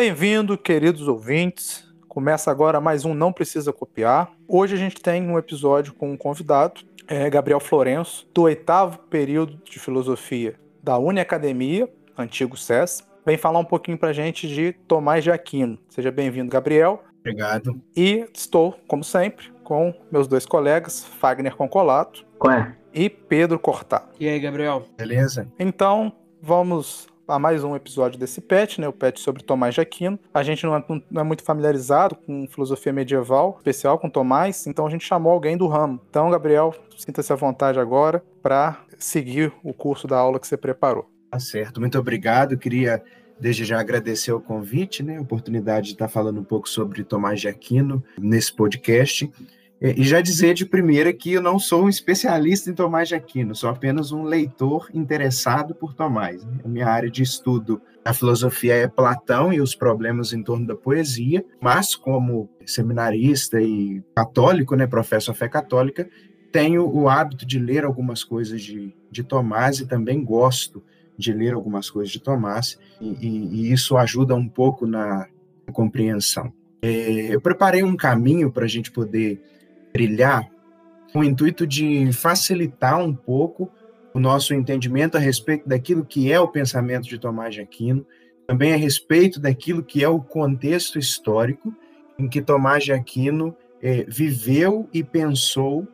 Bem-vindo, queridos ouvintes. Começa agora mais um Não Precisa Copiar. Hoje a gente tem um episódio com um convidado, é Gabriel Florenço, do oitavo período de filosofia da Uniacademia, antigo SES. Vem falar um pouquinho pra gente de Tomás de Aquino. Seja bem-vindo, Gabriel. Obrigado. E estou, como sempre, com meus dois colegas, Fagner Concolato. Qual é? E Pedro Cortá. E aí, Gabriel? Beleza? Então, vamos a mais um episódio desse PET, né? O PET sobre Tomás de Aquino. A gente não é, não é, muito familiarizado com filosofia medieval, especial com Tomás, então a gente chamou alguém do ramo. Então, Gabriel, sinta-se à vontade agora para seguir o curso da aula que você preparou. Tá certo, muito obrigado. Queria desde já agradecer o convite, né? A oportunidade de estar falando um pouco sobre Tomás de Aquino nesse podcast. É, e já dizer de primeira que eu não sou um especialista em Tomás de Aquino, sou apenas um leitor interessado por Tomás. Né? A minha área de estudo na filosofia é Platão e os problemas em torno da poesia, mas como seminarista e católico, né, professo a fé católica, tenho o hábito de ler algumas coisas de, de Tomás e também gosto de ler algumas coisas de Tomás, e, e, e isso ajuda um pouco na compreensão. É, eu preparei um caminho para a gente poder trilhar com o intuito de facilitar um pouco o nosso entendimento a respeito daquilo que é o pensamento de Tomás de Aquino, também a respeito daquilo que é o contexto histórico em que Tomás de Aquino é, viveu e pensou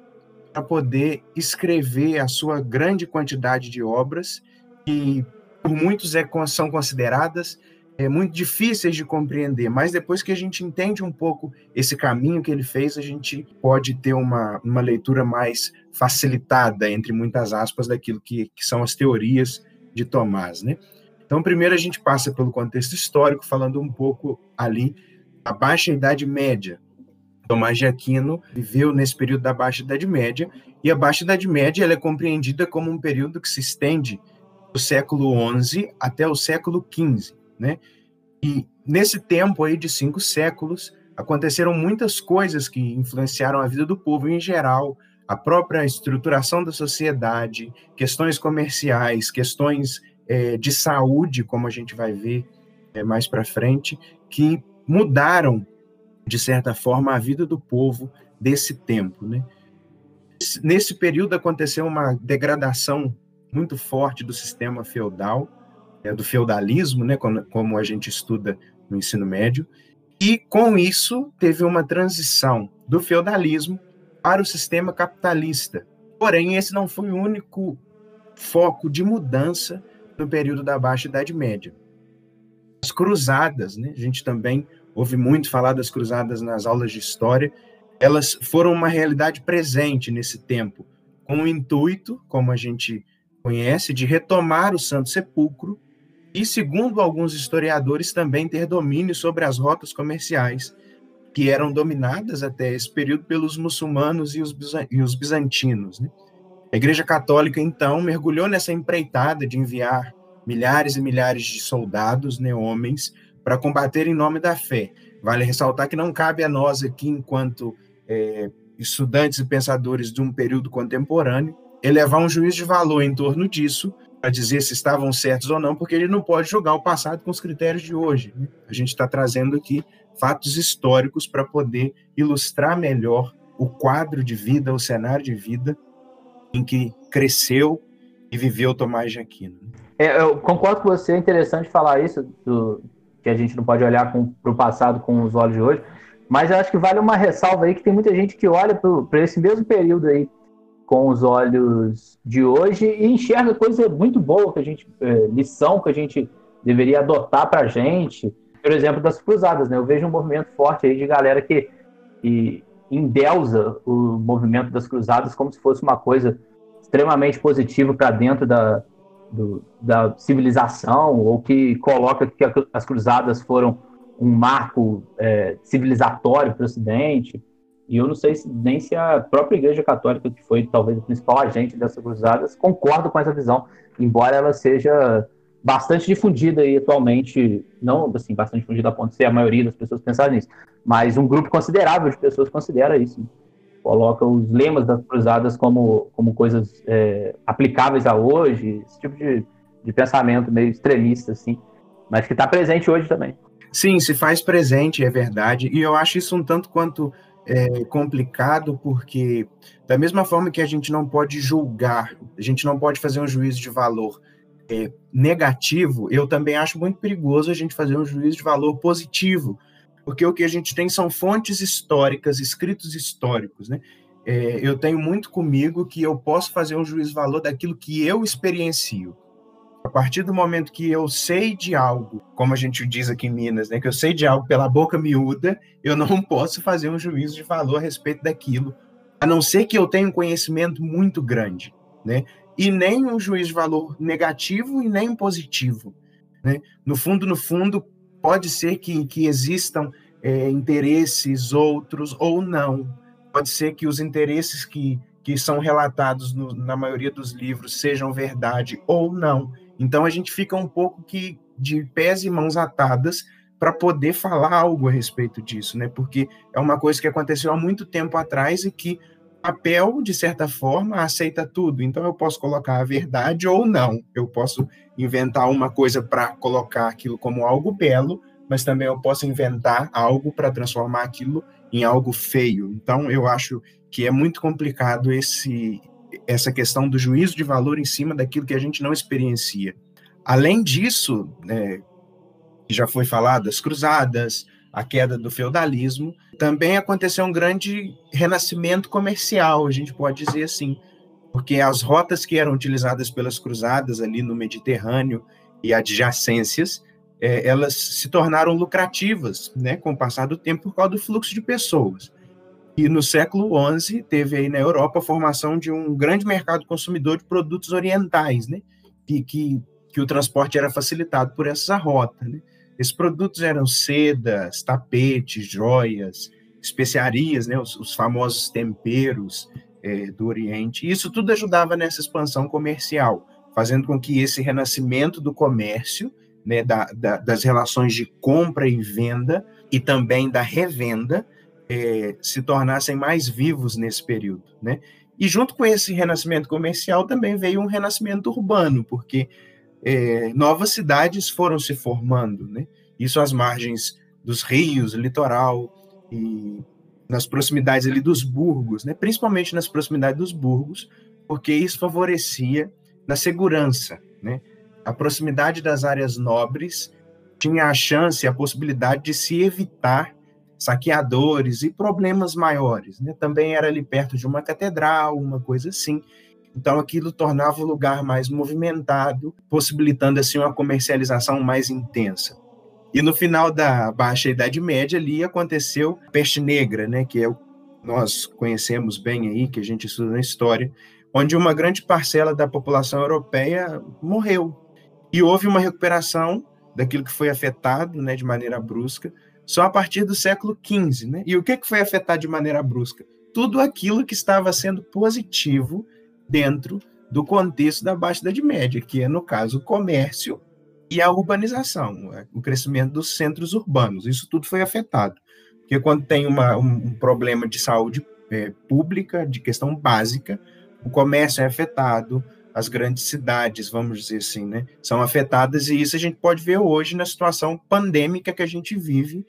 para poder escrever a sua grande quantidade de obras que por muitos é, são consideradas é, muito difíceis de compreender, mas depois que a gente entende um pouco esse caminho que ele fez, a gente pode ter uma, uma leitura mais facilitada, entre muitas aspas, daquilo que, que são as teorias de Tomás, né? Então, primeiro a gente passa pelo contexto histórico, falando um pouco ali da Baixa Idade Média. Tomás de Aquino viveu nesse período da Baixa Idade Média, e a Baixa Idade Média ela é compreendida como um período que se estende do século XI até o século XV né? E nesse tempo aí de cinco séculos, aconteceram muitas coisas que influenciaram a vida do povo em geral, a própria estruturação da sociedade, questões comerciais, questões é, de saúde, como a gente vai ver é, mais para frente, que mudaram, de certa forma, a vida do povo desse tempo. Né? Nesse período aconteceu uma degradação muito forte do sistema feudal, do feudalismo, né, como, como a gente estuda no ensino médio, e com isso teve uma transição do feudalismo para o sistema capitalista. Porém, esse não foi o único foco de mudança no período da Baixa Idade Média. As cruzadas, né, a gente também ouve muito falar das cruzadas nas aulas de história, elas foram uma realidade presente nesse tempo, com o intuito, como a gente conhece, de retomar o Santo Sepulcro e, segundo alguns historiadores, também ter domínio sobre as rotas comerciais, que eram dominadas até esse período pelos muçulmanos e os, e os bizantinos. Né? A Igreja Católica, então, mergulhou nessa empreitada de enviar milhares e milhares de soldados, né, homens, para combater em nome da fé. Vale ressaltar que não cabe a nós aqui, enquanto é, estudantes e pensadores de um período contemporâneo, elevar um juízo de valor em torno disso, a dizer se estavam certos ou não, porque ele não pode julgar o passado com os critérios de hoje. Né? A gente está trazendo aqui fatos históricos para poder ilustrar melhor o quadro de vida, o cenário de vida em que cresceu e viveu Tomás de Aquino. É, eu concordo com você, é interessante falar isso, do, que a gente não pode olhar para o passado com os olhos de hoje, mas eu acho que vale uma ressalva aí que tem muita gente que olha para esse mesmo período aí com os olhos de hoje e enxerga coisa muito boa que a gente é, lição que a gente deveria adotar para a gente. Por exemplo das cruzadas né? Eu vejo um movimento forte aí de galera que, que endeusa o movimento das cruzadas como se fosse uma coisa extremamente positiva para dentro da, do, da civilização ou que coloca que as cruzadas foram um marco é, civilizatório para o Ocidente e eu não sei se, nem se a própria Igreja Católica, que foi talvez o principal agente dessas cruzadas, concorda com essa visão, embora ela seja bastante difundida aí atualmente, não assim, bastante difundida a ponto de ser a maioria das pessoas pensar nisso, mas um grupo considerável de pessoas considera isso. Coloca os lemas das cruzadas como, como coisas é, aplicáveis a hoje, esse tipo de, de pensamento meio extremista, assim, mas que está presente hoje também. Sim, se faz presente, é verdade. E eu acho isso um tanto quanto é, complicado, porque da mesma forma que a gente não pode julgar, a gente não pode fazer um juízo de valor é, negativo, eu também acho muito perigoso a gente fazer um juízo de valor positivo, porque o que a gente tem são fontes históricas, escritos históricos, né? É, eu tenho muito comigo que eu posso fazer um juízo de valor daquilo que eu experiencio. A partir do momento que eu sei de algo, como a gente diz aqui em Minas, né, que eu sei de algo pela boca miúda, eu não posso fazer um juízo de valor a respeito daquilo, a não ser que eu tenha um conhecimento muito grande, né? E nem um juízo de valor negativo e nem positivo, né? No fundo, no fundo, pode ser que, que existam é, interesses outros ou não. Pode ser que os interesses que, que são relatados no, na maioria dos livros sejam verdade ou não. Então a gente fica um pouco que de pés e mãos atadas para poder falar algo a respeito disso, né? Porque é uma coisa que aconteceu há muito tempo atrás e que papel, de certa forma, aceita tudo. Então eu posso colocar a verdade ou não. Eu posso inventar uma coisa para colocar aquilo como algo belo, mas também eu posso inventar algo para transformar aquilo em algo feio. Então eu acho que é muito complicado esse essa questão do juízo de valor em cima daquilo que a gente não experiencia. Além disso, né, já foi falado, as cruzadas, a queda do feudalismo, também aconteceu um grande renascimento comercial, a gente pode dizer assim, porque as rotas que eram utilizadas pelas cruzadas ali no Mediterrâneo e adjacências, é, elas se tornaram lucrativas, né, com o passar do tempo por causa do fluxo de pessoas. E no século XI teve aí na Europa a formação de um grande mercado consumidor de produtos orientais, né? Que, que, que o transporte era facilitado por essa rota, né? Esses produtos eram sedas, tapetes, joias, especiarias, né? Os, os famosos temperos é, do Oriente. E isso tudo ajudava nessa expansão comercial, fazendo com que esse renascimento do comércio, né? Da, da, das relações de compra e venda e também da revenda é, se tornassem mais vivos nesse período, né? E junto com esse renascimento comercial também veio um renascimento urbano, porque é, novas cidades foram se formando, né? Isso às margens dos rios, litoral e nas proximidades ali dos burgos, né? Principalmente nas proximidades dos burgos, porque isso favorecia na segurança, né? A proximidade das áreas nobres tinha a chance, a possibilidade de se evitar saqueadores e problemas maiores. Né? Também era ali perto de uma catedral, uma coisa assim. Então aquilo tornava o lugar mais movimentado, possibilitando assim uma comercialização mais intensa. E no final da Baixa Idade Média ali aconteceu peste negra, né, que é o nós conhecemos bem aí, que a gente estuda na história, onde uma grande parcela da população europeia morreu. E houve uma recuperação daquilo que foi afetado, né, de maneira brusca, só a partir do século XV. Né? E o que, que foi afetado de maneira brusca? Tudo aquilo que estava sendo positivo dentro do contexto da Baixa Idade Média, que é, no caso, o comércio e a urbanização, é, o crescimento dos centros urbanos. Isso tudo foi afetado. Porque quando tem uma, um problema de saúde é, pública, de questão básica, o comércio é afetado, as grandes cidades, vamos dizer assim, né, são afetadas, e isso a gente pode ver hoje na situação pandêmica que a gente vive,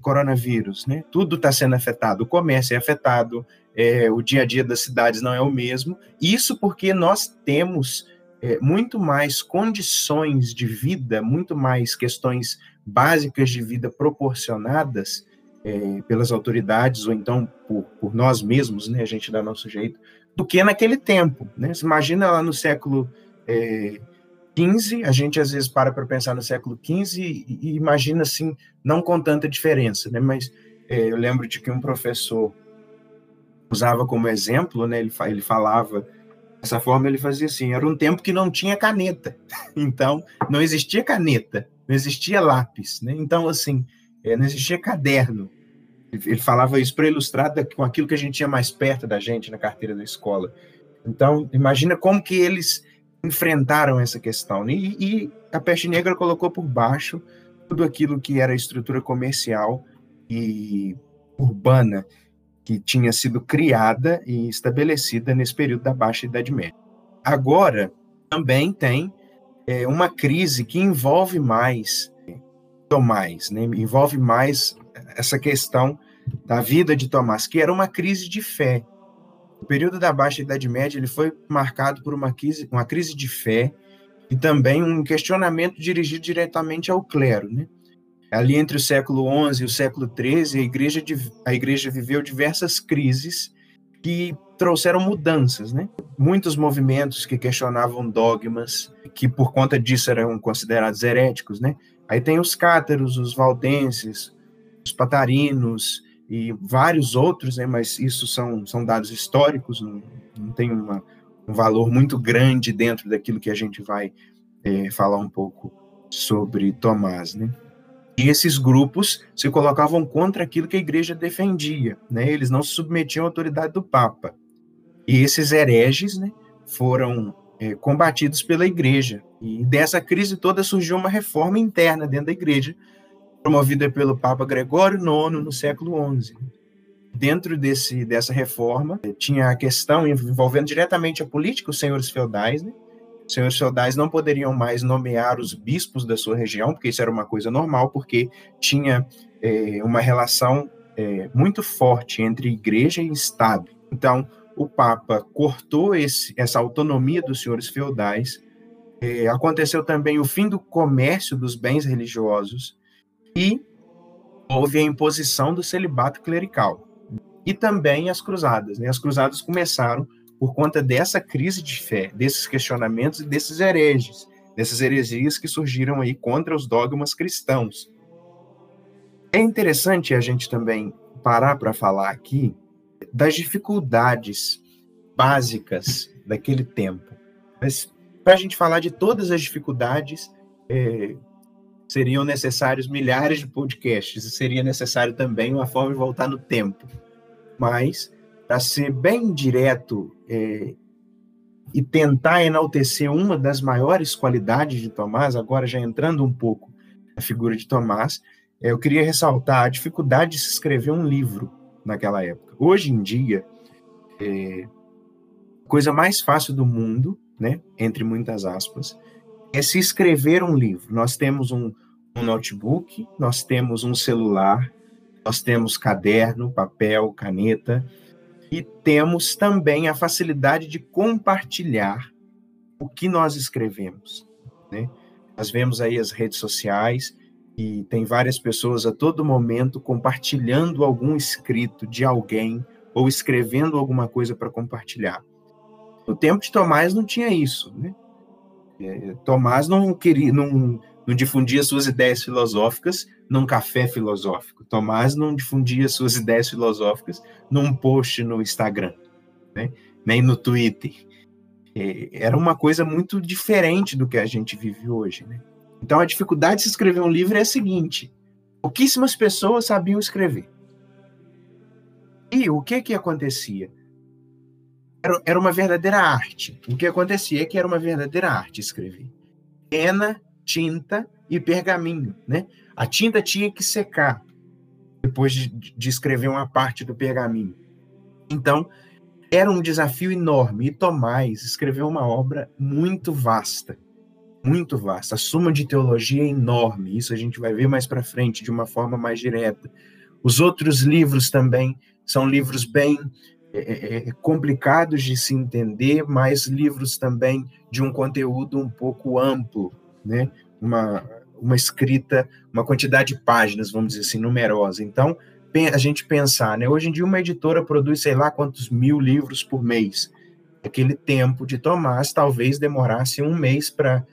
coronavírus, né, tudo está sendo afetado, o comércio é afetado, é, o dia a dia das cidades não é o mesmo, isso porque nós temos é, muito mais condições de vida, muito mais questões básicas de vida proporcionadas é, pelas autoridades, ou então por, por nós mesmos, né, a gente dá nosso jeito, do que naquele tempo. Né? Você imagina lá no século XV, é, a gente às vezes para para pensar no século XV e, e, imagina assim, não com tanta diferença, né? mas é, eu lembro de que um professor usava como exemplo, né? ele, ele falava dessa forma, ele fazia assim, era um tempo que não tinha caneta, então não existia caneta, não existia lápis, né? então assim, é, não existia caderno, ele falava isso para ilustrar com aquilo que a gente tinha mais perto da gente na carteira da escola. Então, imagina como que eles enfrentaram essa questão. E, e a peste negra colocou por baixo tudo aquilo que era estrutura comercial e urbana que tinha sido criada e estabelecida nesse período da Baixa Idade Média. Agora, também tem é, uma crise que envolve mais Tomás, né? envolve mais essa questão da vida de Tomás, que era uma crise de fé. O período da Baixa Idade Média ele foi marcado por uma crise, uma crise de fé e também um questionamento dirigido diretamente ao clero. Né? Ali entre o século XI e o século XIII, a igreja, a igreja viveu diversas crises que trouxeram mudanças, né? Muitos movimentos que questionavam dogmas, que por conta disso eram considerados heréticos, né? Aí tem os cátaros, os valdenses, os patarinos e vários outros, né? Mas isso são, são dados históricos, não, não tem uma, um valor muito grande dentro daquilo que a gente vai é, falar um pouco sobre Tomás, né? E esses grupos se colocavam contra aquilo que a igreja defendia, né? Eles não se submetiam à autoridade do Papa. E esses hereges, né, foram é, combatidos pela igreja. E dessa crise toda surgiu uma reforma interna dentro da igreja, promovida pelo Papa Gregório IX no século XI. Dentro desse, dessa reforma, tinha a questão envolvendo diretamente a política, os senhores feudais, né? Os senhores feudais não poderiam mais nomear os bispos da sua região, porque isso era uma coisa normal, porque tinha é, uma relação é, muito forte entre igreja e Estado. Então, o Papa cortou esse, essa autonomia dos senhores feudais. É, aconteceu também o fim do comércio dos bens religiosos e houve a imposição do celibato clerical. E também as cruzadas. Né? As cruzadas começaram por conta dessa crise de fé, desses questionamentos e desses hereges, dessas heresias que surgiram aí contra os dogmas cristãos. É interessante a gente também parar para falar aqui das dificuldades básicas daquele tempo. Mas para a gente falar de todas as dificuldades, é, seriam necessários milhares de podcasts, e seria necessário também uma forma de voltar no tempo. Mas para ser bem direto é, e tentar enaltecer uma das maiores qualidades de Tomás, agora já entrando um pouco na figura de Tomás, é, eu queria ressaltar a dificuldade de se escrever um livro naquela época. Hoje em dia, é, a coisa mais fácil do mundo, né, entre muitas aspas, é se escrever um livro. Nós temos um, um notebook, nós temos um celular, nós temos caderno, papel, caneta, e temos também a facilidade de compartilhar o que nós escrevemos. Né? Nós vemos aí as redes sociais e tem várias pessoas a todo momento compartilhando algum escrito de alguém ou escrevendo alguma coisa para compartilhar. No tempo de Tomás não tinha isso, né? É, Tomás não queria, não, não difundia suas ideias filosóficas num café filosófico. Tomás não difundia suas ideias filosóficas num post no Instagram, né? nem no Twitter. É, era uma coisa muito diferente do que a gente vive hoje. Né? Então, a dificuldade de se escrever um livro é a seguinte: pouquíssimas pessoas sabiam escrever. E o que que acontecia? Era, era uma verdadeira arte. O que acontecia é que era uma verdadeira arte escrever. Pena tinta e pergaminho, né? A tinta tinha que secar depois de, de escrever uma parte do pergaminho. Então, era um desafio enorme. E Tomás escreveu uma obra muito vasta, muito vasta. A suma de teologia é enorme. Isso a gente vai ver mais para frente de uma forma mais direta. Os outros livros também são livros bem é, é, é complicados de se entender, mas livros também de um conteúdo um pouco amplo, né? Uma, uma escrita, uma quantidade de páginas, vamos dizer assim, numerosa. Então, a gente pensar, né? Hoje em dia uma editora produz sei lá quantos mil livros por mês. Aquele tempo de Tomás talvez demorasse um mês para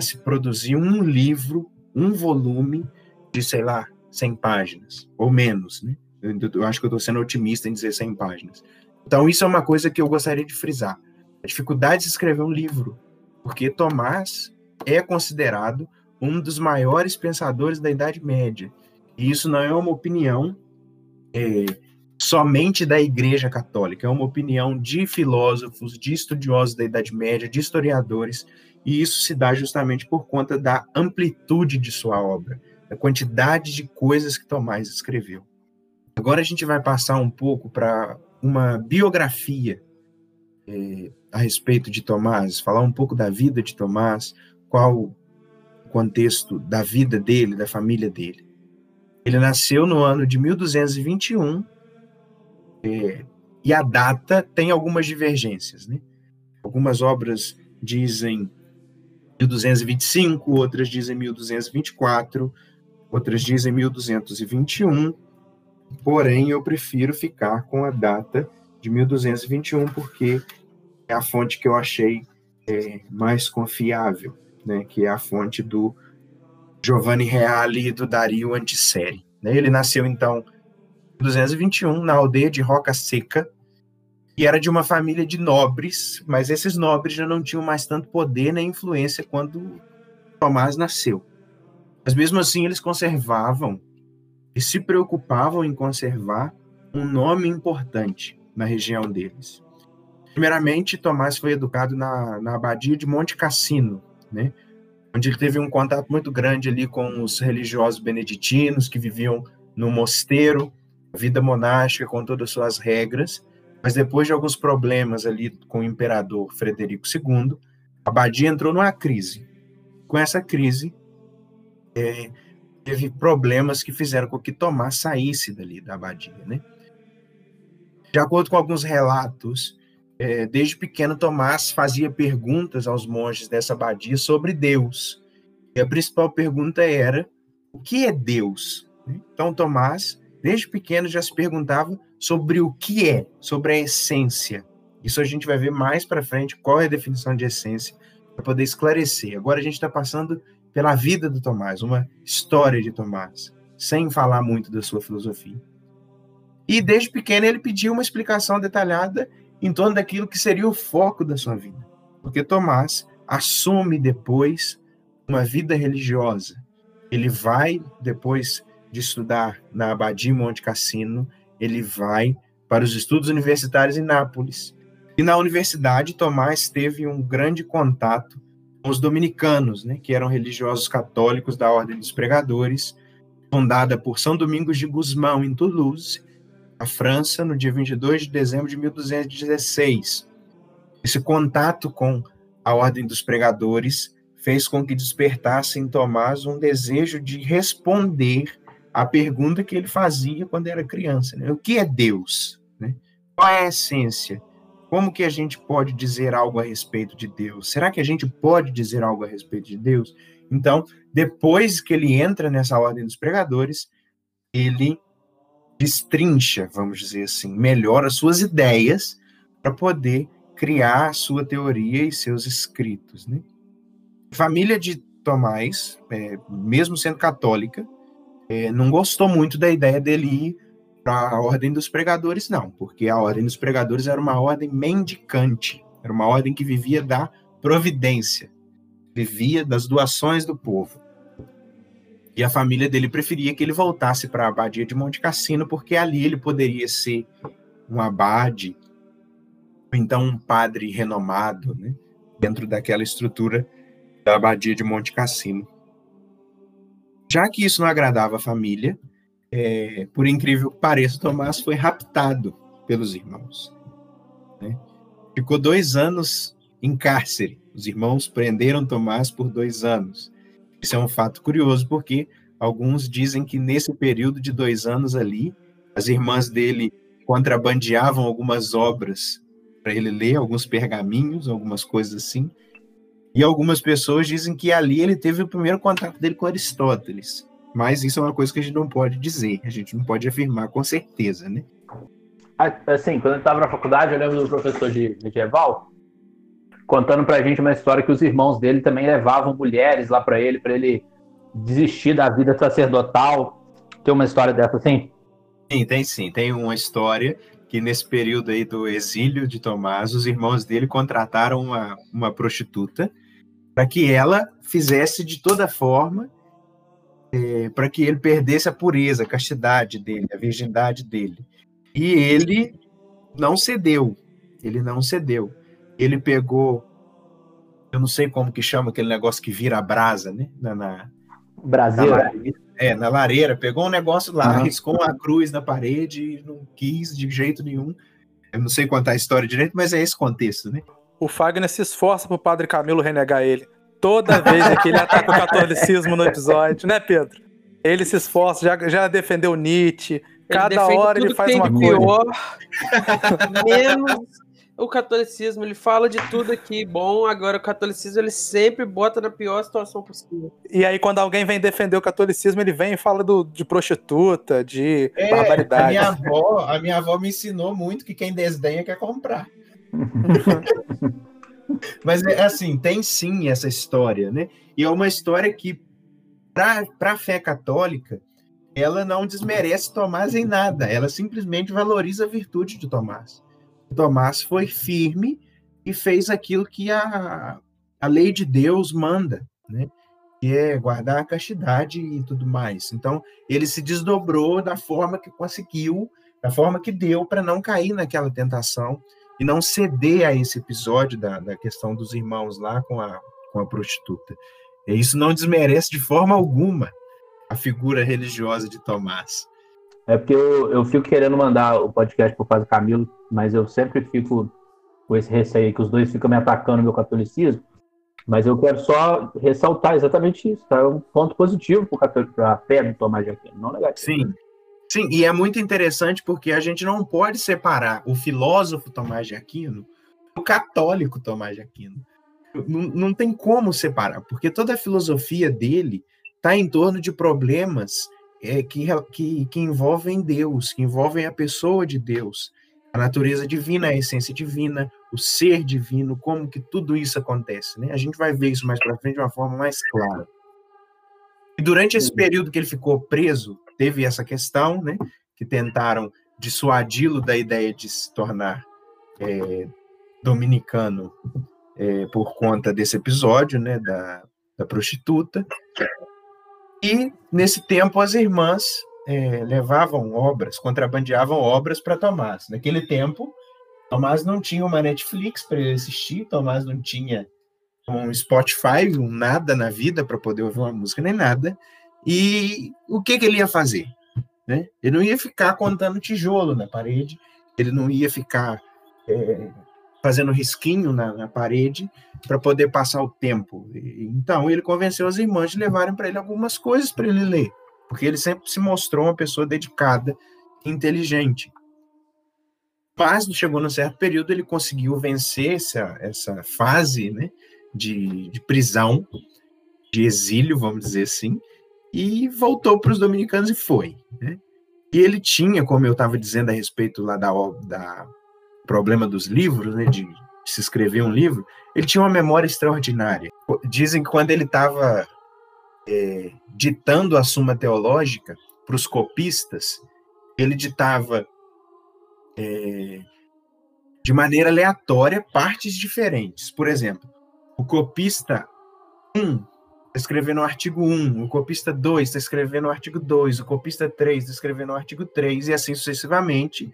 se produzir um livro, um volume de, sei lá, 100 páginas, ou menos, né? Eu, eu acho que eu estou sendo otimista em dizer 100 páginas. Então, isso é uma coisa que eu gostaria de frisar. A dificuldade de escrever um livro, porque Tomás é considerado um dos maiores pensadores da Idade Média. E isso não é uma opinião é, somente da Igreja Católica, é uma opinião de filósofos, de estudiosos da Idade Média, de historiadores, e isso se dá justamente por conta da amplitude de sua obra, da quantidade de coisas que Tomás escreveu. Agora a gente vai passar um pouco para uma biografia é, a respeito de Tomás, falar um pouco da vida de Tomás, qual contexto da vida dele, da família dele. Ele nasceu no ano de 1221 é, e a data tem algumas divergências. Né? Algumas obras dizem 1225, outras dizem 1224, outras dizem 1221, porém eu prefiro ficar com a data de 1221 porque é a fonte que eu achei é, mais confiável, né, que é a fonte do Giovanni Reale e do Dario Antiseri. Né? Ele nasceu então em 221 na aldeia de Roca Seca, e era de uma família de nobres, mas esses nobres já não tinham mais tanto poder nem influência quando Tomás nasceu. Mas mesmo assim eles conservavam e se preocupavam em conservar um nome importante na região deles. Primeiramente, Tomás foi educado na, na abadia de Monte Cassino, né? onde ele teve um contato muito grande ali com os religiosos beneditinos que viviam no mosteiro, vida monástica com todas as suas regras, mas depois de alguns problemas ali com o imperador Frederico II, a abadia entrou numa crise. Com essa crise, é, teve problemas que fizeram com que Tomás saísse dali da abadia, né? De acordo com alguns relatos, é, desde pequeno Tomás fazia perguntas aos monges dessa abadia sobre Deus. E a principal pergunta era: o que é Deus? Então Tomás, desde pequeno, já se perguntava sobre o que é, sobre a essência. Isso a gente vai ver mais para frente qual é a definição de essência para poder esclarecer. Agora a gente está passando pela vida do Tomás, uma história de Tomás, sem falar muito da sua filosofia. E desde pequeno ele pediu uma explicação detalhada em torno daquilo que seria o foco da sua vida. Porque Tomás assume depois uma vida religiosa. Ele vai, depois de estudar na Abadia Monte Cassino, ele vai para os estudos universitários em Nápoles. E na universidade, Tomás teve um grande contato os dominicanos, né, que eram religiosos católicos da Ordem dos Pregadores, fundada por São Domingos de Gusmão, em Toulouse, a França, no dia 22 de dezembro de 1216. Esse contato com a Ordem dos Pregadores fez com que despertasse em Tomás um desejo de responder a pergunta que ele fazia quando era criança: né? o que é Deus? Né? Qual é a essência? Como que a gente pode dizer algo a respeito de Deus? Será que a gente pode dizer algo a respeito de Deus? Então, depois que ele entra nessa ordem dos pregadores, ele destrincha, vamos dizer assim, melhor as suas ideias para poder criar sua teoria e seus escritos. Né? família de Tomás, é, mesmo sendo católica, é, não gostou muito da ideia dele ir para a ordem dos pregadores, não, porque a ordem dos pregadores era uma ordem mendicante, era uma ordem que vivia da providência, vivia das doações do povo. E a família dele preferia que ele voltasse para a abadia de Monte Cassino, porque ali ele poderia ser um abade, ou então um padre renomado, né, dentro daquela estrutura da abadia de Monte Cassino. Já que isso não agradava a família, é, por incrível que pareça, Tomás foi raptado pelos irmãos. Né? Ficou dois anos em cárcere. Os irmãos prenderam Tomás por dois anos. Isso é um fato curioso, porque alguns dizem que nesse período de dois anos ali, as irmãs dele contrabandeavam algumas obras para ele ler, alguns pergaminhos, algumas coisas assim, e algumas pessoas dizem que ali ele teve o primeiro contato dele com Aristóteles. Mas isso é uma coisa que a gente não pode dizer, a gente não pode afirmar com certeza, né? Assim, quando eu estava na faculdade, eu lembro do professor de medieval contando pra gente uma história que os irmãos dele também levavam mulheres lá para ele, para ele desistir da vida sacerdotal. Tem uma história dessa assim? Sim, tem sim. Tem uma história que nesse período aí do exílio de Tomás, os irmãos dele contrataram uma, uma prostituta para que ela fizesse de toda forma é, para que ele perdesse a pureza, a castidade dele, a virgindade dele. E ele não cedeu. Ele não cedeu. Ele pegou, eu não sei como que chama aquele negócio que vira a brasa, né? Na, na, Brasil. Na, é, na lareira, pegou um negócio lá, uhum. riscou uma cruz na parede e não quis de jeito nenhum. Eu não sei contar a história direito, mas é esse contexto, né? O Fagner se esforça pro padre Camilo renegar ele. Toda vez que ele ataca o catolicismo no episódio, né, Pedro? Ele se esforça, já, já defendeu Nietzsche. Cada hora ele faz uma coisa. Pior, menos o catolicismo, ele fala de tudo aqui bom, agora o catolicismo ele sempre bota na pior situação possível. E aí quando alguém vem defender o catolicismo, ele vem e fala do, de prostituta, de é, barbaridade. A minha, avó, a minha avó me ensinou muito que quem desdenha quer comprar. Mas é assim, tem sim essa história, né? E é uma história que, para a fé católica, ela não desmerece Tomás em nada, ela simplesmente valoriza a virtude de Tomás. Tomás foi firme e fez aquilo que a, a lei de Deus manda, né? que é guardar a castidade e tudo mais. Então, ele se desdobrou da forma que conseguiu, da forma que deu, para não cair naquela tentação e não ceder a esse episódio da, da questão dos irmãos lá com a, com a prostituta. E isso não desmerece de forma alguma a figura religiosa de Tomás. É porque eu, eu fico querendo mandar o podcast pro Padre Camilo, mas eu sempre fico com esse receio que os dois ficam me atacando no meu catolicismo. Mas eu quero só ressaltar exatamente isso, tá? É um ponto positivo para a fé do Tomás de Aquino, não negativo. Sim, sim, e é muito interessante porque a gente não pode separar o filósofo Tomás de Aquino do católico Tomás de Aquino. Não, não tem como separar, porque toda a filosofia dele está em torno de problemas é, que, que, que envolvem Deus, que envolvem a pessoa de Deus, a natureza divina, a essência divina, o ser divino, como que tudo isso acontece. Né? A gente vai ver isso mais para frente de uma forma mais clara. E durante esse período que ele ficou preso, teve essa questão, né, que tentaram dissuadi-lo da ideia de se tornar é, dominicano é, por conta desse episódio, né, da, da prostituta. E, nesse tempo, as irmãs é, levavam obras, contrabandeavam obras para Tomás. Naquele tempo, Tomás não tinha uma Netflix para ele assistir, Tomás não tinha um Spotify, um nada na vida para poder ouvir uma música, nem nada. E o que, que ele ia fazer? Né? Ele não ia ficar contando tijolo na parede, ele não ia ficar é, fazendo risquinho na, na parede para poder passar o tempo. Então ele convenceu as irmãs de levarem para ele algumas coisas para ele ler, porque ele sempre se mostrou uma pessoa dedicada, inteligente. Mas chegou num certo período ele conseguiu vencer essa, essa fase né, de, de prisão, de exílio, vamos dizer assim, e voltou para os dominicanos e foi. Né? E ele tinha, como eu estava dizendo a respeito lá da, da problema dos livros, né, de se escrever um livro, ele tinha uma memória extraordinária. Dizem que quando ele estava é, ditando a Suma Teológica para os copistas, ele ditava é, de maneira aleatória partes diferentes. Por exemplo, o copista 1 está escrevendo o artigo 1, o copista 2 está escrevendo o artigo 2, o copista 3 está escrevendo o artigo 3, e assim sucessivamente,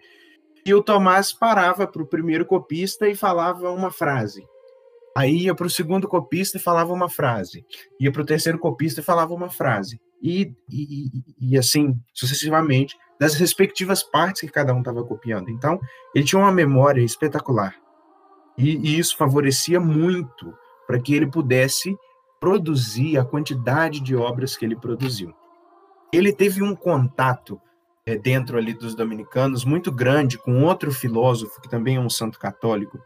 e o Tomás parava para o primeiro copista e falava uma frase. Aí ia para o segundo copista e falava uma frase. Ia para o terceiro copista e falava uma frase. E, e, e assim, sucessivamente, das respectivas partes que cada um estava copiando. Então, ele tinha uma memória espetacular. E, e isso favorecia muito para que ele pudesse produzir a quantidade de obras que ele produziu. Ele teve um contato é, dentro ali dos dominicanos muito grande com outro filósofo que também é um santo católico,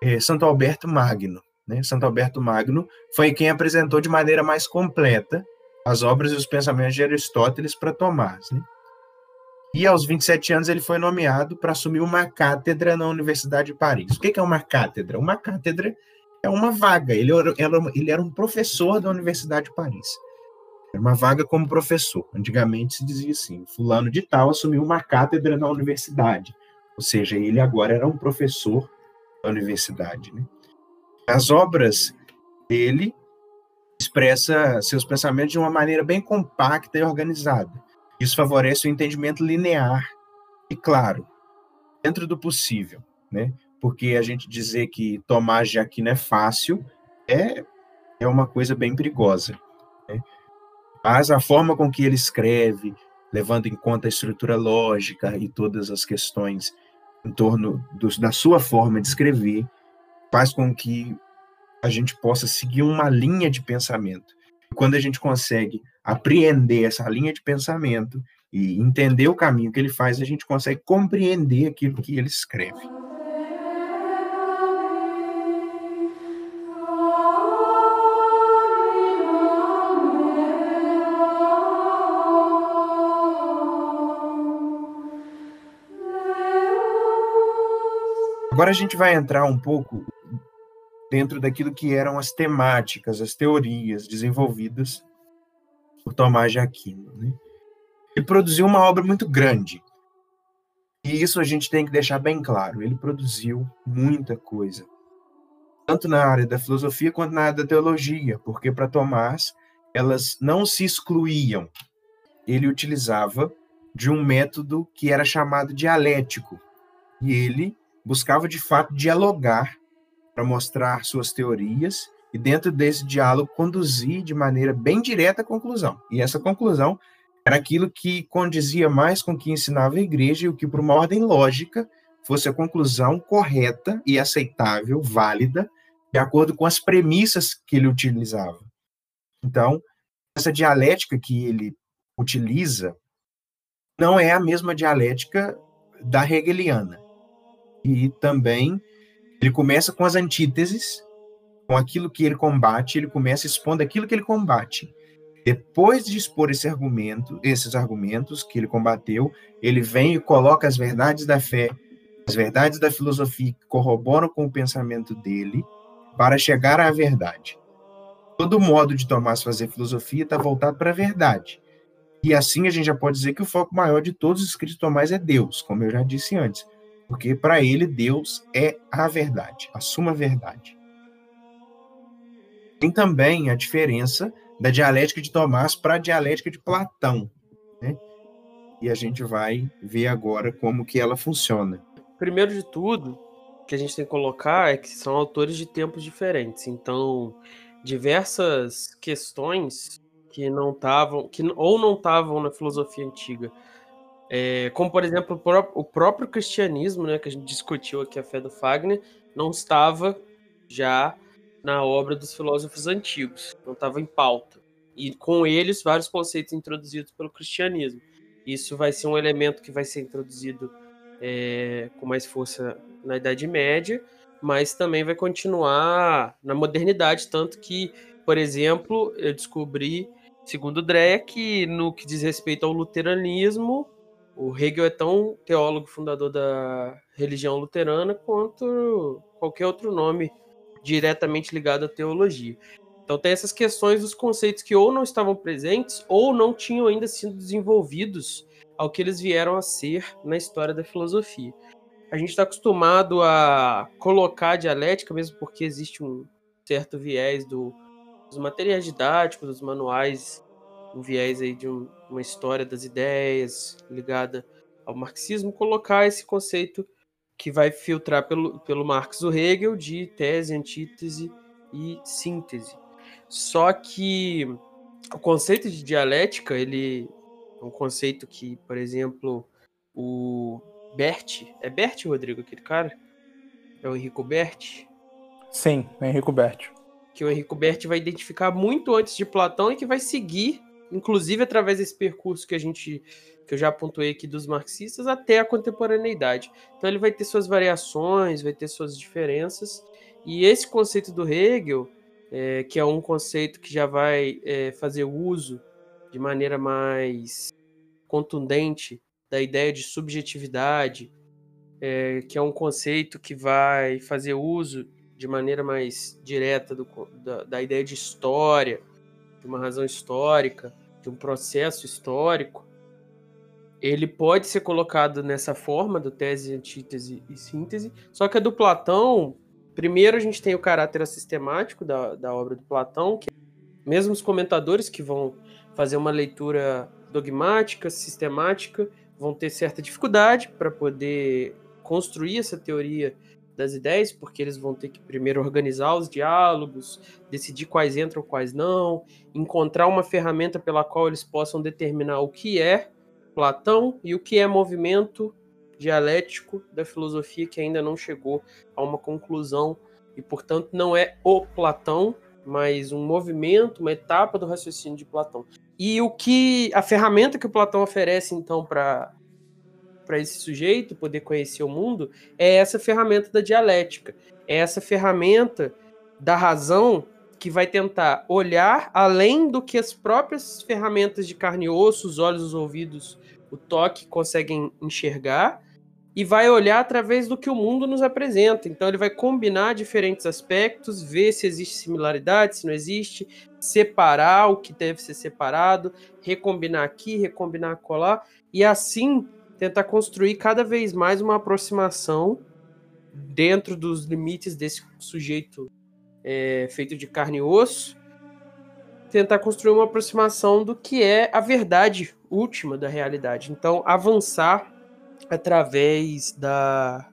é, Santo Alberto Magno. Né? Santo Alberto Magno foi quem apresentou de maneira mais completa as obras e os pensamentos de Aristóteles para Tomás. Né? E aos 27 anos ele foi nomeado para assumir uma cátedra na Universidade de Paris. O que é uma cátedra? Uma cátedra é uma vaga. Ele era, ele era um professor da Universidade de Paris. Era uma vaga como professor. Antigamente se dizia assim: Fulano de Tal assumiu uma cátedra na universidade. Ou seja, ele agora era um professor da universidade. Né? As obras dele expressa seus pensamentos de uma maneira bem compacta e organizada. Isso favorece o entendimento linear e claro, dentro do possível, né? Porque a gente dizer que Tomás de Aquino é fácil é, é uma coisa bem perigosa. Né? Mas a forma com que ele escreve, levando em conta a estrutura lógica e todas as questões em torno do, da sua forma de escrever, faz com que a gente possa seguir uma linha de pensamento. Quando a gente consegue apreender essa linha de pensamento e entender o caminho que ele faz, a gente consegue compreender aquilo que ele escreve. Agora a gente vai entrar um pouco dentro daquilo que eram as temáticas, as teorias desenvolvidas por Tomás de Aquino. Né? Ele produziu uma obra muito grande. E isso a gente tem que deixar bem claro. Ele produziu muita coisa. Tanto na área da filosofia quanto na área da teologia, porque para Tomás elas não se excluíam. Ele utilizava de um método que era chamado dialético. E ele buscava de fato dialogar para mostrar suas teorias e dentro desse diálogo conduzir de maneira bem direta a conclusão. E essa conclusão era aquilo que condizia mais com o que ensinava a igreja e o que, por uma ordem lógica, fosse a conclusão correta e aceitável, válida, de acordo com as premissas que ele utilizava. Então, essa dialética que ele utiliza não é a mesma dialética da hegeliana e também ele começa com as antíteses, com aquilo que ele combate, ele começa expondo aquilo que ele combate. Depois de expor esse argumento, esses argumentos que ele combateu, ele vem e coloca as verdades da fé, as verdades da filosofia que corroboram com o pensamento dele para chegar à verdade. Todo modo de Tomás fazer filosofia está voltado para a verdade. E assim a gente já pode dizer que o foco maior de todos os escritos de Tomás é Deus, como eu já disse antes. Porque para ele Deus é a verdade, a suma verdade. Tem também a diferença da dialética de Tomás para a dialética de Platão, né? E a gente vai ver agora como que ela funciona. Primeiro de tudo, que a gente tem que colocar é que são autores de tempos diferentes. Então, diversas questões que não estavam, que ou não estavam na filosofia antiga, é, como, por exemplo, o próprio cristianismo, né, que a gente discutiu aqui, a fé do Fagner, não estava já na obra dos filósofos antigos, não estava em pauta. E com eles, vários conceitos introduzidos pelo cristianismo. Isso vai ser um elemento que vai ser introduzido é, com mais força na Idade Média, mas também vai continuar na modernidade, tanto que, por exemplo, eu descobri, segundo Drake, no que diz respeito ao luteranismo, o Hegel é tão teólogo fundador da religião luterana quanto qualquer outro nome diretamente ligado à teologia. Então tem essas questões dos conceitos que ou não estavam presentes ou não tinham ainda sido desenvolvidos ao que eles vieram a ser na história da filosofia. A gente está acostumado a colocar a dialética, mesmo porque existe um certo viés do, dos materiais didáticos, dos manuais um viés aí de um, uma história das ideias ligada ao marxismo, colocar esse conceito que vai filtrar pelo, pelo Marx o Hegel de tese, antítese e síntese. Só que o conceito de dialética, ele é um conceito que, por exemplo, o Bert, é Bert, Rodrigo, aquele cara? É o Henrico Bert? Sim, é Henrico Bert. Que o Henrico Bert vai identificar muito antes de Platão e que vai seguir inclusive através desse percurso que a gente que eu já apontei aqui dos marxistas até a contemporaneidade. Então ele vai ter suas variações, vai ter suas diferenças e esse conceito do Hegel, é, que é um conceito que já vai é, fazer uso de maneira mais contundente da ideia de subjetividade, é, que é um conceito que vai fazer uso de maneira mais direta do, da, da ideia de história, de uma razão histórica, de um processo histórico, ele pode ser colocado nessa forma do tese, antítese e síntese, só que a do Platão, primeiro a gente tem o caráter sistemático da, da obra do Platão, que mesmo os comentadores que vão fazer uma leitura dogmática, sistemática, vão ter certa dificuldade para poder construir essa teoria das ideias, porque eles vão ter que primeiro organizar os diálogos, decidir quais entram, quais não, encontrar uma ferramenta pela qual eles possam determinar o que é Platão e o que é movimento dialético da filosofia que ainda não chegou a uma conclusão e, portanto, não é o Platão, mas um movimento, uma etapa do raciocínio de Platão. E o que a ferramenta que o Platão oferece então para para esse sujeito poder conhecer o mundo é essa ferramenta da dialética, é essa ferramenta da razão que vai tentar olhar além do que as próprias ferramentas de carne e osso, os olhos, os ouvidos, o toque conseguem enxergar e vai olhar através do que o mundo nos apresenta. Então ele vai combinar diferentes aspectos, ver se existe similaridade, se não existe, separar o que deve ser separado, recombinar aqui, recombinar colar e assim tentar construir cada vez mais uma aproximação dentro dos limites desse sujeito é, feito de carne e osso, tentar construir uma aproximação do que é a verdade última da realidade. Então, avançar através da,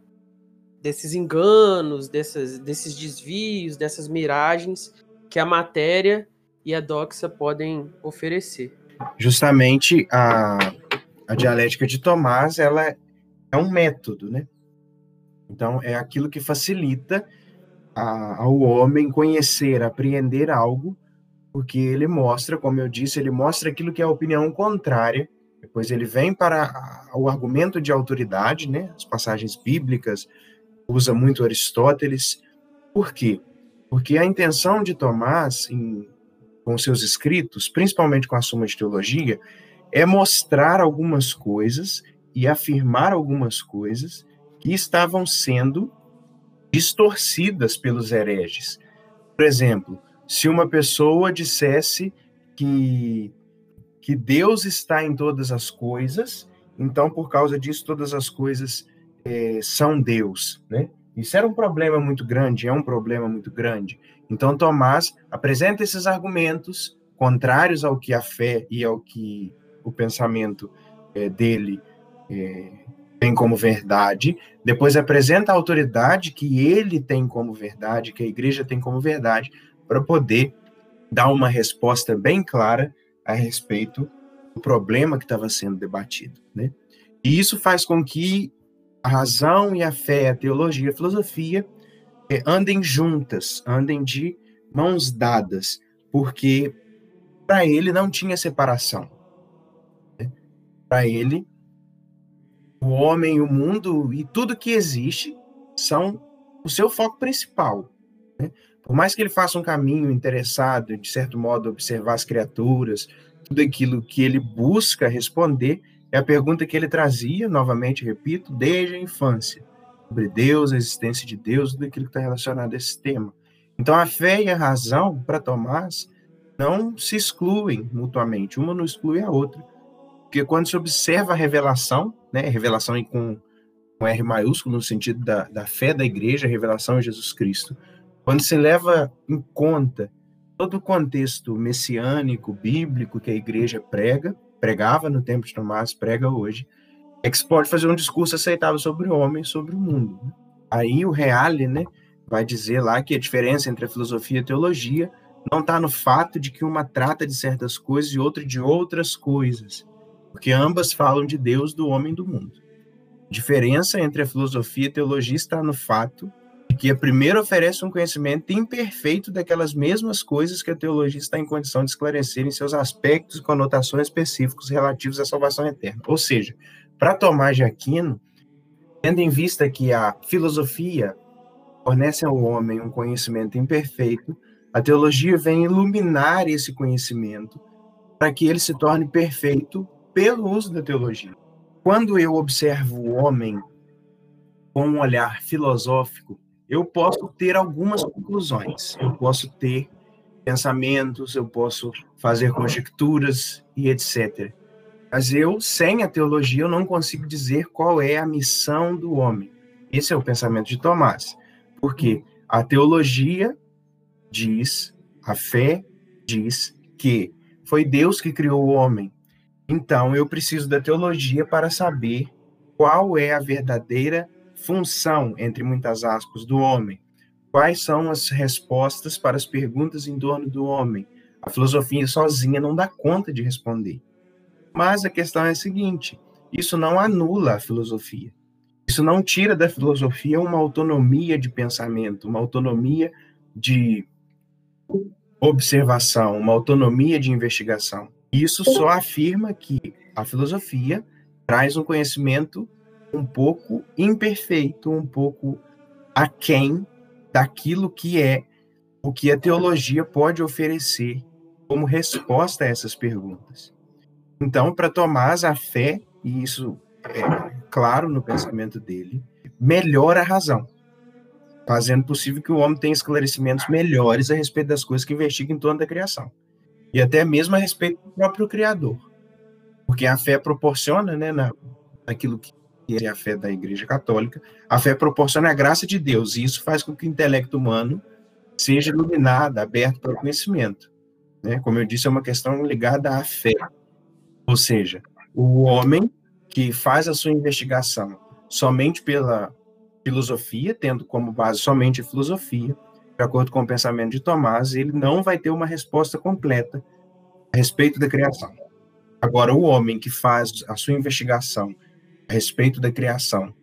desses enganos, dessas, desses desvios, dessas miragens que a matéria e a doxa podem oferecer. Justamente a, a dialética de Tomás ela é um método, né? Então é aquilo que facilita a, ao homem conhecer, apreender algo, porque ele mostra, como eu disse, ele mostra aquilo que é a opinião contrária depois ele vem para o argumento de autoridade, né? As passagens bíblicas usa muito Aristóteles. Por quê? Porque a intenção de Tomás, em, com seus escritos, principalmente com a Suma de Teologia, é mostrar algumas coisas e afirmar algumas coisas que estavam sendo distorcidas pelos hereges. Por exemplo, se uma pessoa dissesse que que Deus está em todas as coisas, então por causa disso todas as coisas é, são Deus, né? Isso era um problema muito grande, é um problema muito grande. Então Tomás apresenta esses argumentos contrários ao que a fé e ao que o pensamento é, dele é, tem como verdade, depois apresenta a autoridade que ele tem como verdade, que a igreja tem como verdade, para poder dar uma resposta bem clara a respeito do problema que estava sendo debatido, né? E isso faz com que a razão e a fé, a teologia, a filosofia é, andem juntas, andem de mãos dadas, porque para ele não tinha separação. Para ele, o homem, o mundo e tudo que existe são o seu foco principal. Né? Por mais que ele faça um caminho interessado, de certo modo, observar as criaturas, tudo aquilo que ele busca responder é a pergunta que ele trazia, novamente repito, desde a infância, sobre Deus, a existência de Deus, tudo aquilo que está relacionado a esse tema. Então, a fé e a razão, para Tomás, não se excluem mutuamente, uma não exclui a outra. Porque quando se observa a revelação, né, revelação com, com R maiúsculo, no sentido da, da fé da igreja, revelação em Jesus Cristo, quando se leva em conta todo o contexto messiânico, bíblico que a igreja prega, pregava no tempo de Tomás, prega hoje, é que se pode fazer um discurso aceitável sobre o homem, sobre o mundo. Né? Aí o Reale, né, vai dizer lá que a diferença entre a filosofia e a teologia não está no fato de que uma trata de certas coisas e outra de outras coisas, porque ambas falam de Deus, do homem do mundo. A diferença entre a filosofia e a teologia está no fato que a primeira oferece um conhecimento imperfeito daquelas mesmas coisas que a teologia está em condição de esclarecer em seus aspectos e conotações específicos relativos à salvação eterna. Ou seja, para Tomás de Aquino, tendo em vista que a filosofia fornece ao homem um conhecimento imperfeito, a teologia vem iluminar esse conhecimento para que ele se torne perfeito pelo uso da teologia. Quando eu observo o homem com um olhar filosófico, eu posso ter algumas conclusões, eu posso ter pensamentos, eu posso fazer conjecturas e etc. Mas eu, sem a teologia, eu não consigo dizer qual é a missão do homem. Esse é o pensamento de Tomás. Porque a teologia diz, a fé diz que foi Deus que criou o homem. Então eu preciso da teologia para saber qual é a verdadeira função, entre muitas aspas, do homem? Quais são as respostas para as perguntas em torno do homem? A filosofia sozinha não dá conta de responder. Mas a questão é a seguinte: isso não anula a filosofia. Isso não tira da filosofia uma autonomia de pensamento, uma autonomia de observação, uma autonomia de investigação. Isso só afirma que a filosofia traz um conhecimento um pouco imperfeito, um pouco aquém daquilo que é o que a teologia pode oferecer como resposta a essas perguntas. Então, para Tomás, a fé, e isso é claro no pensamento dele, melhora a razão, fazendo possível que o homem tenha esclarecimentos melhores a respeito das coisas que investiga em torno da criação, e até mesmo a respeito do próprio Criador. Porque a fé proporciona, né, na, naquilo que é a fé da Igreja Católica, a fé proporciona a graça de Deus, e isso faz com que o intelecto humano seja iluminado, aberto para o conhecimento. Né? Como eu disse, é uma questão ligada à fé. Ou seja, o homem que faz a sua investigação somente pela filosofia, tendo como base somente a filosofia, de acordo com o pensamento de Tomás, ele não vai ter uma resposta completa a respeito da criação. Agora, o homem que faz a sua investigação a respeito da criação,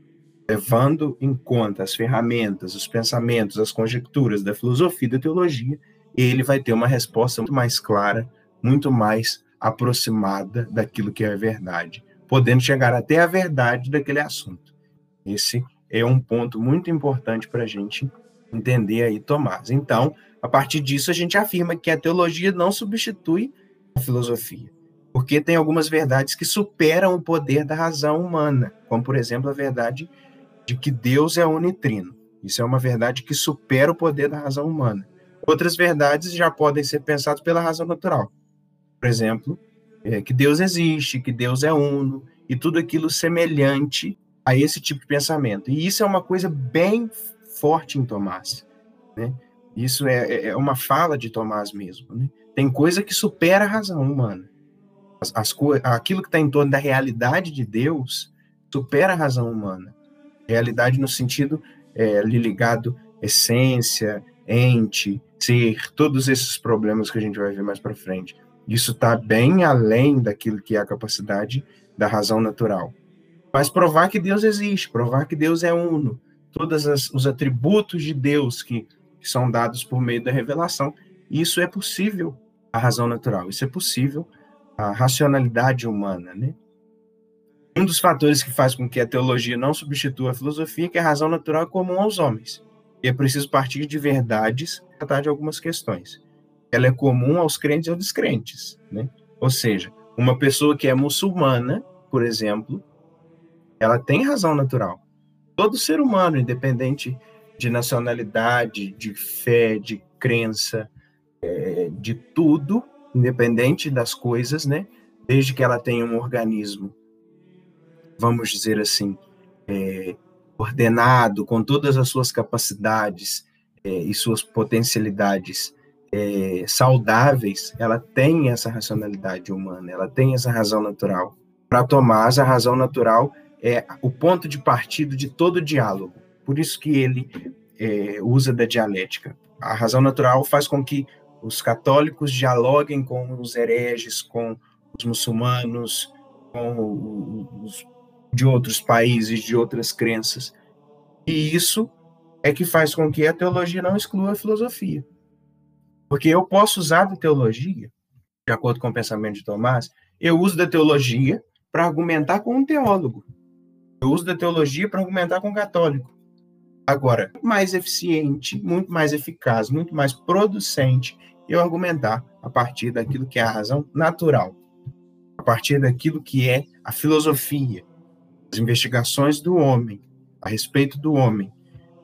levando em conta as ferramentas, os pensamentos, as conjecturas da filosofia e da teologia, ele vai ter uma resposta muito mais clara, muito mais aproximada daquilo que é a verdade, podendo chegar até a verdade daquele assunto. Esse é um ponto muito importante para a gente entender aí Tomás. Então, a partir disso, a gente afirma que a teologia não substitui a filosofia porque tem algumas verdades que superam o poder da razão humana, como, por exemplo, a verdade de que Deus é unitrino. Isso é uma verdade que supera o poder da razão humana. Outras verdades já podem ser pensadas pela razão natural. Por exemplo, é, que Deus existe, que Deus é uno, e tudo aquilo semelhante a esse tipo de pensamento. E isso é uma coisa bem forte em Tomás. Né? Isso é, é, é uma fala de Tomás mesmo. Né? Tem coisa que supera a razão humana as, as aquilo que está em torno da realidade de Deus supera a razão humana. Realidade no sentido é, ligado essência, ente, ser, todos esses problemas que a gente vai ver mais para frente. Isso está bem além daquilo que é a capacidade da razão natural. Mas provar que Deus existe, provar que Deus é uno, todos os atributos de Deus que, que são dados por meio da revelação, isso é possível a razão natural, isso é possível a racionalidade humana, né? Um dos fatores que faz com que a teologia não substitua a filosofia é que a razão natural é comum aos homens. E é preciso partir de verdades tratar de algumas questões. Ela é comum aos crentes e aos descrentes, né? Ou seja, uma pessoa que é muçulmana, por exemplo, ela tem razão natural. Todo ser humano, independente de nacionalidade, de fé, de crença, é, de tudo, independente das coisas, né? Desde que ela tenha um organismo, vamos dizer assim, é, ordenado, com todas as suas capacidades é, e suas potencialidades é, saudáveis, ela tem essa racionalidade humana, ela tem essa razão natural. Para Tomás, a razão natural é o ponto de partida de todo diálogo. Por isso que ele é, usa da dialética. A razão natural faz com que os católicos dialoguem com os hereges, com os muçulmanos, com os de outros países, de outras crenças. E isso é que faz com que a teologia não exclua a filosofia. Porque eu posso usar da teologia, de acordo com o pensamento de Tomás, eu uso da teologia para argumentar com um teólogo. Eu uso da teologia para argumentar com um católico. Agora, mais eficiente, muito mais eficaz, muito mais producente eu argumentar a partir daquilo que é a razão natural, a partir daquilo que é a filosofia, as investigações do homem, a respeito do homem.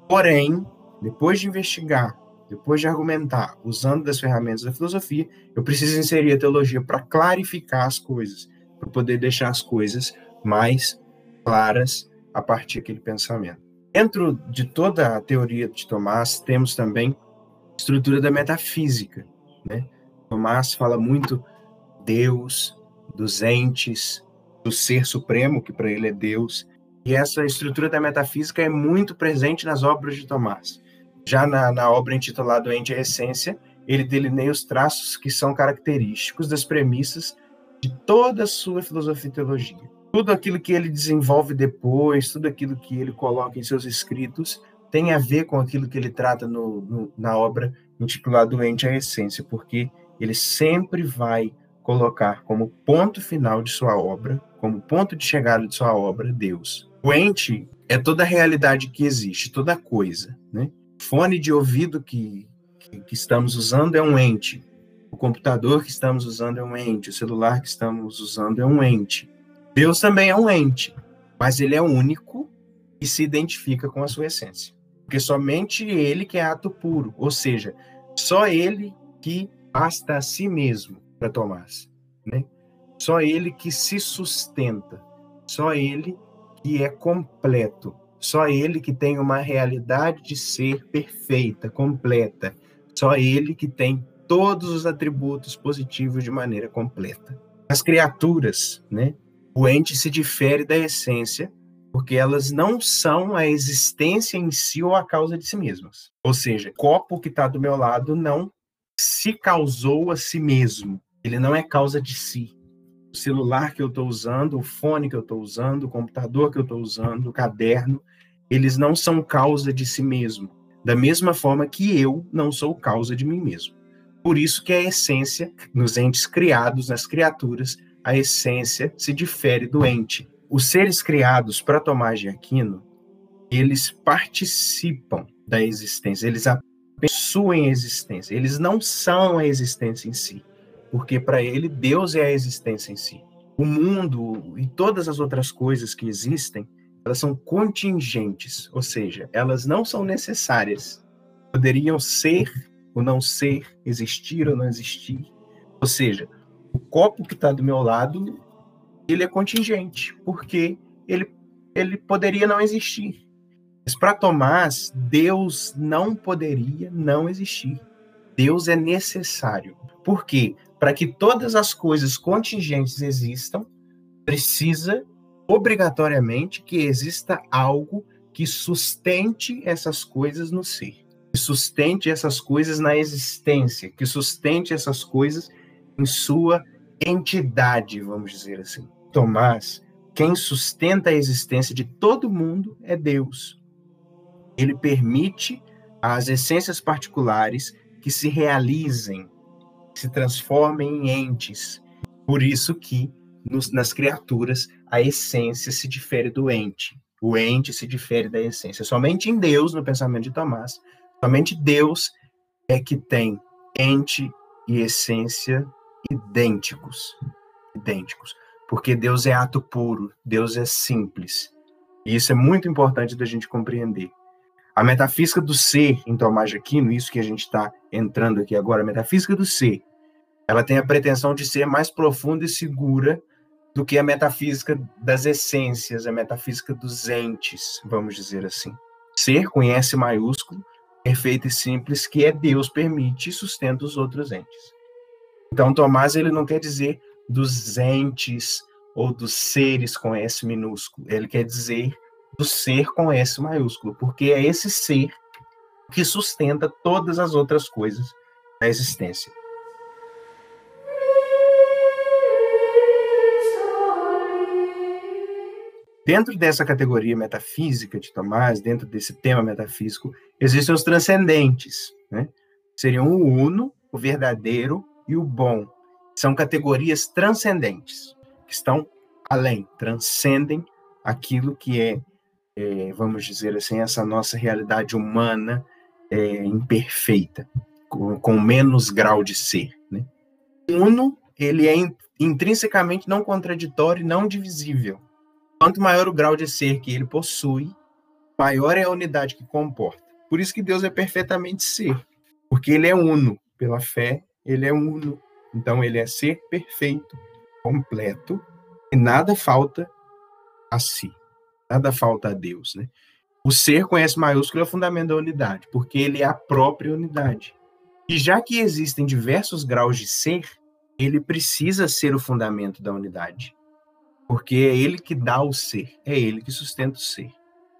Porém, depois de investigar, depois de argumentar, usando das ferramentas da filosofia, eu preciso inserir a teologia para clarificar as coisas, para poder deixar as coisas mais claras a partir daquele pensamento. Dentro de toda a teoria de Tomás, temos também a estrutura da metafísica, né? Tomás fala muito Deus, dos entes, do ser supremo, que para ele é Deus. E essa estrutura da metafísica é muito presente nas obras de Tomás. Já na, na obra intitulada O Ente e Essência, ele delineia os traços que são característicos das premissas de toda a sua filosofia e teologia. Tudo aquilo que ele desenvolve depois, tudo aquilo que ele coloca em seus escritos, tem a ver com aquilo que ele trata no, no, na obra intitulada Doente a Essência, porque ele sempre vai colocar como ponto final de sua obra, como ponto de chegada de sua obra, Deus. O ente é toda a realidade que existe, toda coisa. Né? Fone de ouvido que, que estamos usando é um ente. O computador que estamos usando é um ente. O celular que estamos usando é um ente. Deus também é um ente, mas ele é único e se identifica com a sua essência. Porque somente ele que é ato puro, ou seja, só ele que basta a si mesmo para Tomás, né? Só ele que se sustenta, só ele que é completo, só ele que tem uma realidade de ser perfeita, completa, só ele que tem todos os atributos positivos de maneira completa. As criaturas, né? O ente se difere da essência porque elas não são a existência em si ou a causa de si mesmas. Ou seja, o copo que está do meu lado não se causou a si mesmo. Ele não é causa de si. O celular que eu estou usando, o fone que eu estou usando, o computador que eu estou usando, o caderno, eles não são causa de si mesmo. Da mesma forma que eu não sou causa de mim mesmo. Por isso que a essência, nos entes criados, nas criaturas, a essência se difere do ente os seres criados para Tomás de Aquino, eles participam da existência, eles possuem a existência, eles não são a existência em si, porque para ele Deus é a existência em si. O mundo e todas as outras coisas que existem, elas são contingentes, ou seja, elas não são necessárias. Poderiam ser ou não ser, existir ou não existir. Ou seja, o copo que está do meu lado ele é contingente, porque ele, ele poderia não existir. Mas para Tomás, Deus não poderia não existir. Deus é necessário. Por quê? Para que todas as coisas contingentes existam, precisa obrigatoriamente que exista algo que sustente essas coisas no ser, que sustente essas coisas na existência, que sustente essas coisas em sua entidade, vamos dizer assim. Tomás, quem sustenta a existência de todo mundo é Deus. Ele permite às essências particulares que se realizem, se transformem em entes. Por isso que nos, nas criaturas a essência se difere do ente. O ente se difere da essência. Somente em Deus, no pensamento de Tomás, somente Deus é que tem ente e essência idênticos. Idênticos porque Deus é ato puro, Deus é simples. E isso é muito importante da gente compreender. A metafísica do ser em Tomás de Aquino, isso que a gente está entrando aqui agora, a metafísica do ser, ela tem a pretensão de ser mais profunda e segura do que a metafísica das essências, a metafísica dos entes, vamos dizer assim. Ser conhece maiúsculo, perfeito e simples, que é Deus permite e sustenta os outros entes. Então, Tomás ele não quer dizer dos entes ou dos seres com S minúsculo. Ele quer dizer do ser com S maiúsculo, porque é esse ser que sustenta todas as outras coisas da existência. Dentro dessa categoria metafísica de Tomás, dentro desse tema metafísico, existem os transcendentes, né? Seriam o uno, o verdadeiro e o bom, são categorias transcendentes, que estão além, transcendem aquilo que é, é vamos dizer assim, essa nossa realidade humana é, imperfeita, com, com, menos grau de ser. Né? Uno, ele é intrinsecamente não contraditório e não divisível. Quanto maior o grau de ser que ele possui, maior é a unidade que comporta. Por isso que Deus é perfeitamente ser, porque ele é uno. Pela fé, ele é uno então ele é ser perfeito, completo, e nada falta a si. Nada falta a Deus, né? O ser com S maiúsculo é o fundamento da unidade, porque ele é a própria unidade. E já que existem diversos graus de ser, ele precisa ser o fundamento da unidade. Porque é ele que dá o ser, é ele que sustenta o ser.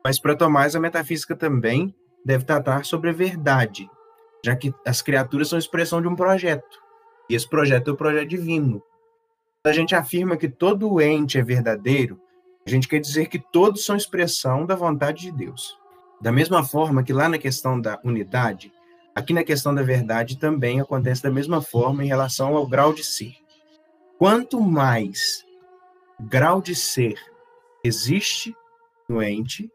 Mas para Tomás, a metafísica também deve tratar sobre a verdade, já que as criaturas são expressão de um projeto. E esse projeto é o projeto divino. A gente afirma que todo ente é verdadeiro, A gente quer dizer que todos são expressão da vontade de Deus. Da mesma forma que lá na questão da unidade, aqui na questão da verdade também acontece da mesma forma em relação ao grau de ser. Quanto mais grau de ser existe no ente,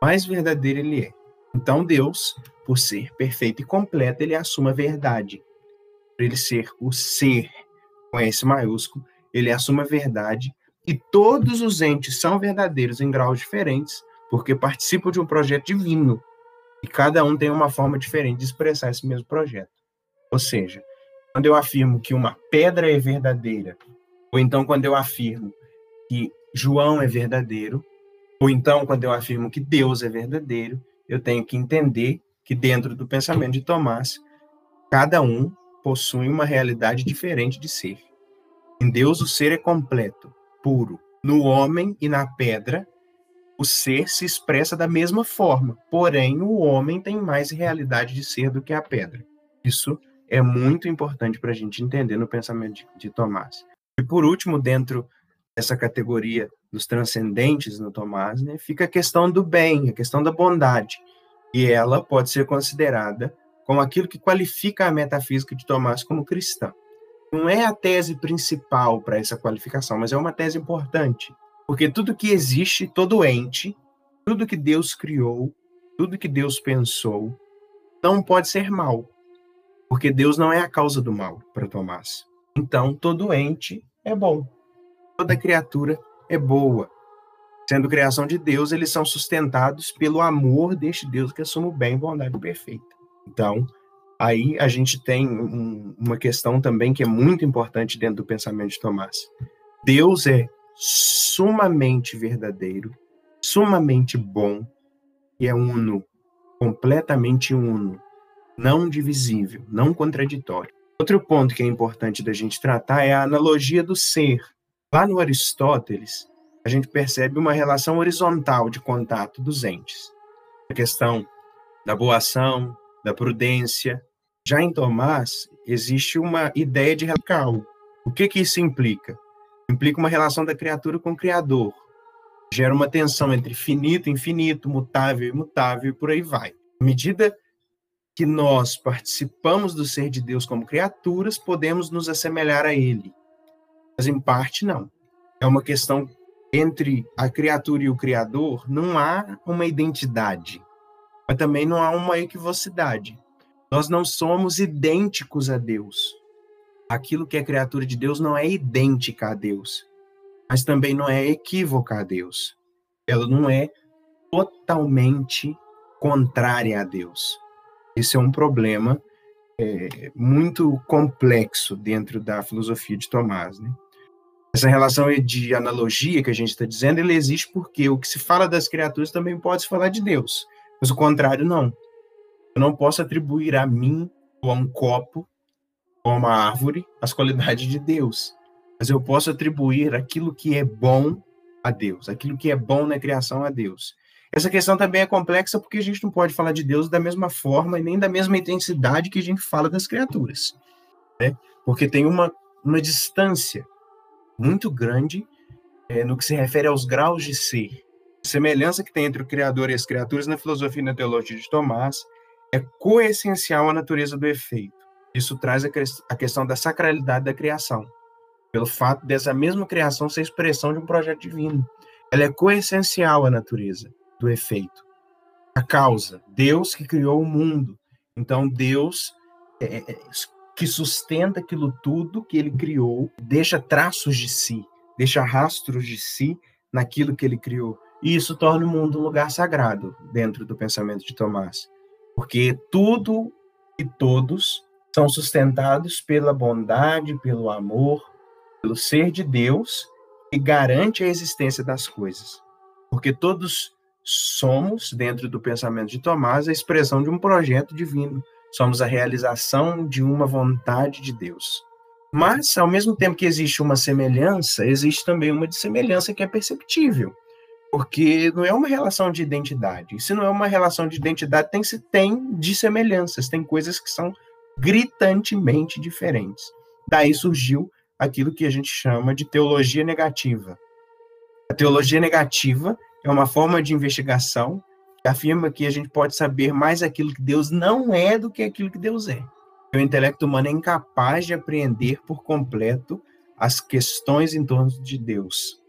mais verdadeiro ele é. Então Deus, por ser perfeito e completo, ele assume a verdade. Por ele ser o ser com S maiúsculo, ele assume a verdade e todos os entes são verdadeiros em graus diferentes, porque participam de um projeto divino. E cada um tem uma forma diferente de expressar esse mesmo projeto. Ou seja, quando eu afirmo que uma pedra é verdadeira, ou então quando eu afirmo que João é verdadeiro, ou então quando eu afirmo que Deus é verdadeiro, eu tenho que entender que dentro do pensamento de Tomás, cada um possui uma realidade diferente de ser. Em Deus o ser é completo, puro. No homem e na pedra, o ser se expressa da mesma forma, porém o homem tem mais realidade de ser do que a pedra. Isso é muito importante para a gente entender no pensamento de, de Tomás. E por último, dentro dessa categoria dos transcendentes no Tomás, né, fica a questão do bem, a questão da bondade. E ela pode ser considerada como aquilo que qualifica a metafísica de Tomás como cristã não é a tese principal para essa qualificação, mas é uma tese importante. Porque tudo que existe, todo ente, tudo que Deus criou, tudo que Deus pensou, não pode ser mal. Porque Deus não é a causa do mal para Tomás. Então, todo ente é bom. Toda criatura é boa. Sendo criação de Deus, eles são sustentados pelo amor deste Deus que assume o bem bondade perfeita. Então, Aí a gente tem um, uma questão também que é muito importante dentro do pensamento de Tomás. Deus é sumamente verdadeiro, sumamente bom e é uno, completamente uno, não divisível, não contraditório. Outro ponto que é importante da gente tratar é a analogia do ser. Lá no Aristóteles, a gente percebe uma relação horizontal de contato dos entes. A questão da boa ação, da prudência, já em Tomás, existe uma ideia de radical. O que, que isso implica? Implica uma relação da criatura com o Criador. Gera uma tensão entre finito, infinito, mutável, imutável e por aí vai. À medida que nós participamos do ser de Deus como criaturas, podemos nos assemelhar a Ele. Mas em parte, não. É uma questão entre a criatura e o Criador, não há uma identidade, mas também não há uma equivocidade. Nós não somos idênticos a Deus. Aquilo que é criatura de Deus não é idêntica a Deus, mas também não é equívoca a Deus. Ela não é totalmente contrária a Deus. Esse é um problema é, muito complexo dentro da filosofia de Tomás. Né? Essa relação de analogia que a gente está dizendo, ele existe porque o que se fala das criaturas também pode se falar de Deus, mas o contrário não. Eu não posso atribuir a mim ou a um copo ou a uma árvore as qualidades de Deus, mas eu posso atribuir aquilo que é bom a Deus, aquilo que é bom na criação a Deus. Essa questão também é complexa porque a gente não pode falar de Deus da mesma forma e nem da mesma intensidade que a gente fala das criaturas, né? Porque tem uma, uma distância muito grande é, no que se refere aos graus de ser. A semelhança que tem entre o Criador e as criaturas na filosofia e na teologia de Tomás é coessencial à natureza do efeito. Isso traz a questão da sacralidade da criação, pelo fato dessa mesma criação ser expressão de um projeto divino. Ela é coessencial à natureza do efeito. A causa, Deus que criou o mundo. Então, Deus é, é, é que sustenta aquilo tudo que ele criou, deixa traços de si, deixa rastros de si naquilo que ele criou. E isso torna o mundo um lugar sagrado dentro do pensamento de Tomás porque tudo e todos são sustentados pela bondade, pelo amor, pelo ser de Deus que garante a existência das coisas. Porque todos somos, dentro do pensamento de Tomás, a expressão de um projeto divino. Somos a realização de uma vontade de Deus. Mas, ao mesmo tempo que existe uma semelhança, existe também uma dissemelhança que é perceptível. Porque não é uma relação de identidade. Se não é uma relação de identidade, tem tem de semelhanças, tem coisas que são gritantemente diferentes. Daí surgiu aquilo que a gente chama de teologia negativa. A teologia negativa é uma forma de investigação afirma que a gente pode saber mais aquilo que Deus não é do que aquilo que Deus é. O intelecto humano é incapaz de apreender por completo as questões em torno de Deus,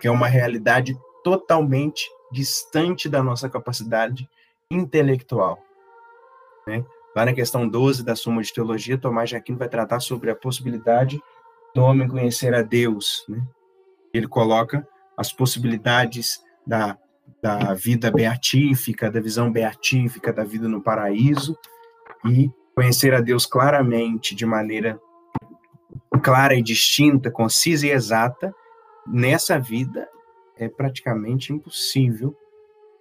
que é uma realidade totalmente distante da nossa capacidade intelectual. Né? Lá na questão 12 da Suma de Teologia, Tomás de Aquino vai tratar sobre a possibilidade do homem conhecer a Deus. Né? Ele coloca as possibilidades da, da vida beatífica, da visão beatífica da vida no paraíso e conhecer a Deus claramente, de maneira clara e distinta, concisa e exata, nessa vida é praticamente impossível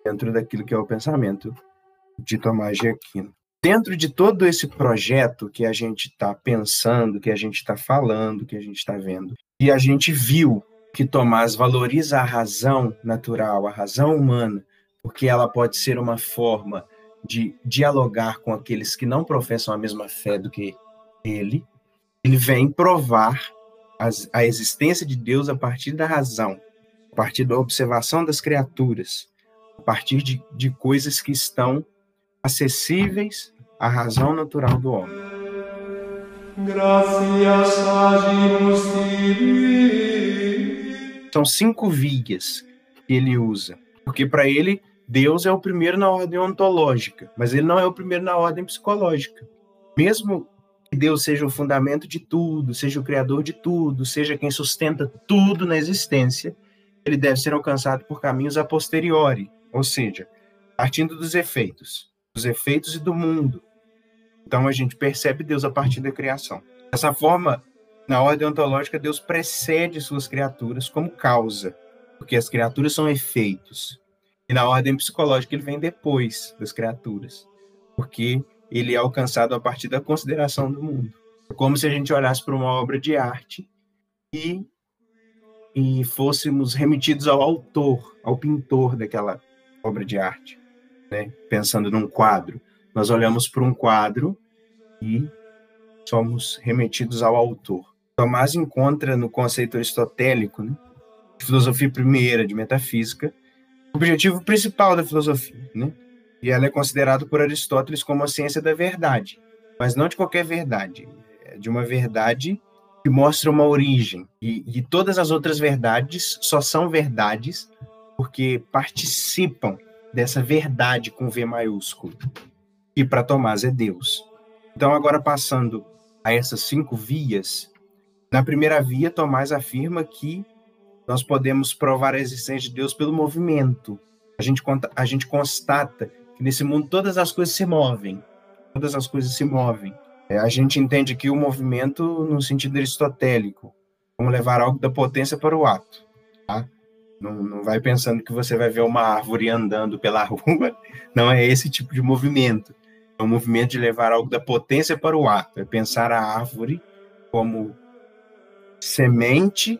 dentro daquilo que é o pensamento de Tomás de Aquino. Dentro de todo esse projeto que a gente está pensando, que a gente está falando, que a gente está vendo, e a gente viu que Tomás valoriza a razão natural, a razão humana, porque ela pode ser uma forma de dialogar com aqueles que não professam a mesma fé do que ele, ele vem provar as, a existência de Deus a partir da razão, a partir da observação das criaturas, a partir de, de coisas que estão acessíveis à razão natural do homem. São cinco vias que ele usa, porque para ele Deus é o primeiro na ordem ontológica, mas ele não é o primeiro na ordem psicológica. Mesmo que Deus seja o fundamento de tudo, seja o criador de tudo, seja quem sustenta tudo na existência, ele deve ser alcançado por caminhos a posteriori, ou seja, partindo dos efeitos, dos efeitos e do mundo. Então a gente percebe Deus a partir da criação. Dessa forma, na ordem ontológica, Deus precede suas criaturas como causa, porque as criaturas são efeitos. E na ordem psicológica, ele vem depois das criaturas, porque ele é alcançado a partir da consideração do mundo. É como se a gente olhasse para uma obra de arte e, e fôssemos remetidos ao autor, ao pintor daquela obra de arte, né? pensando num quadro. Nós olhamos para um quadro e somos remetidos ao autor. Tomás encontra no conceito aristotélico, né, de filosofia primeira, de metafísica, o objetivo principal da filosofia, né? E ela é considerada por Aristóteles como a ciência da verdade, mas não de qualquer verdade, é de uma verdade que mostra uma origem. E, e todas as outras verdades só são verdades porque participam dessa verdade com V maiúsculo. E para Tomás é Deus. Então, agora passando a essas cinco vias, na primeira via, Tomás afirma que nós podemos provar a existência de Deus pelo movimento. A gente, a gente constata que nesse mundo todas as coisas se movem. Todas as coisas se movem. É, a gente entende que o movimento no sentido aristotélico, como levar algo da potência para o ato. Tá? Não, não vai pensando que você vai ver uma árvore andando pela rua. Não é esse tipo de movimento. É um movimento de levar algo da potência para o ato. É pensar a árvore como semente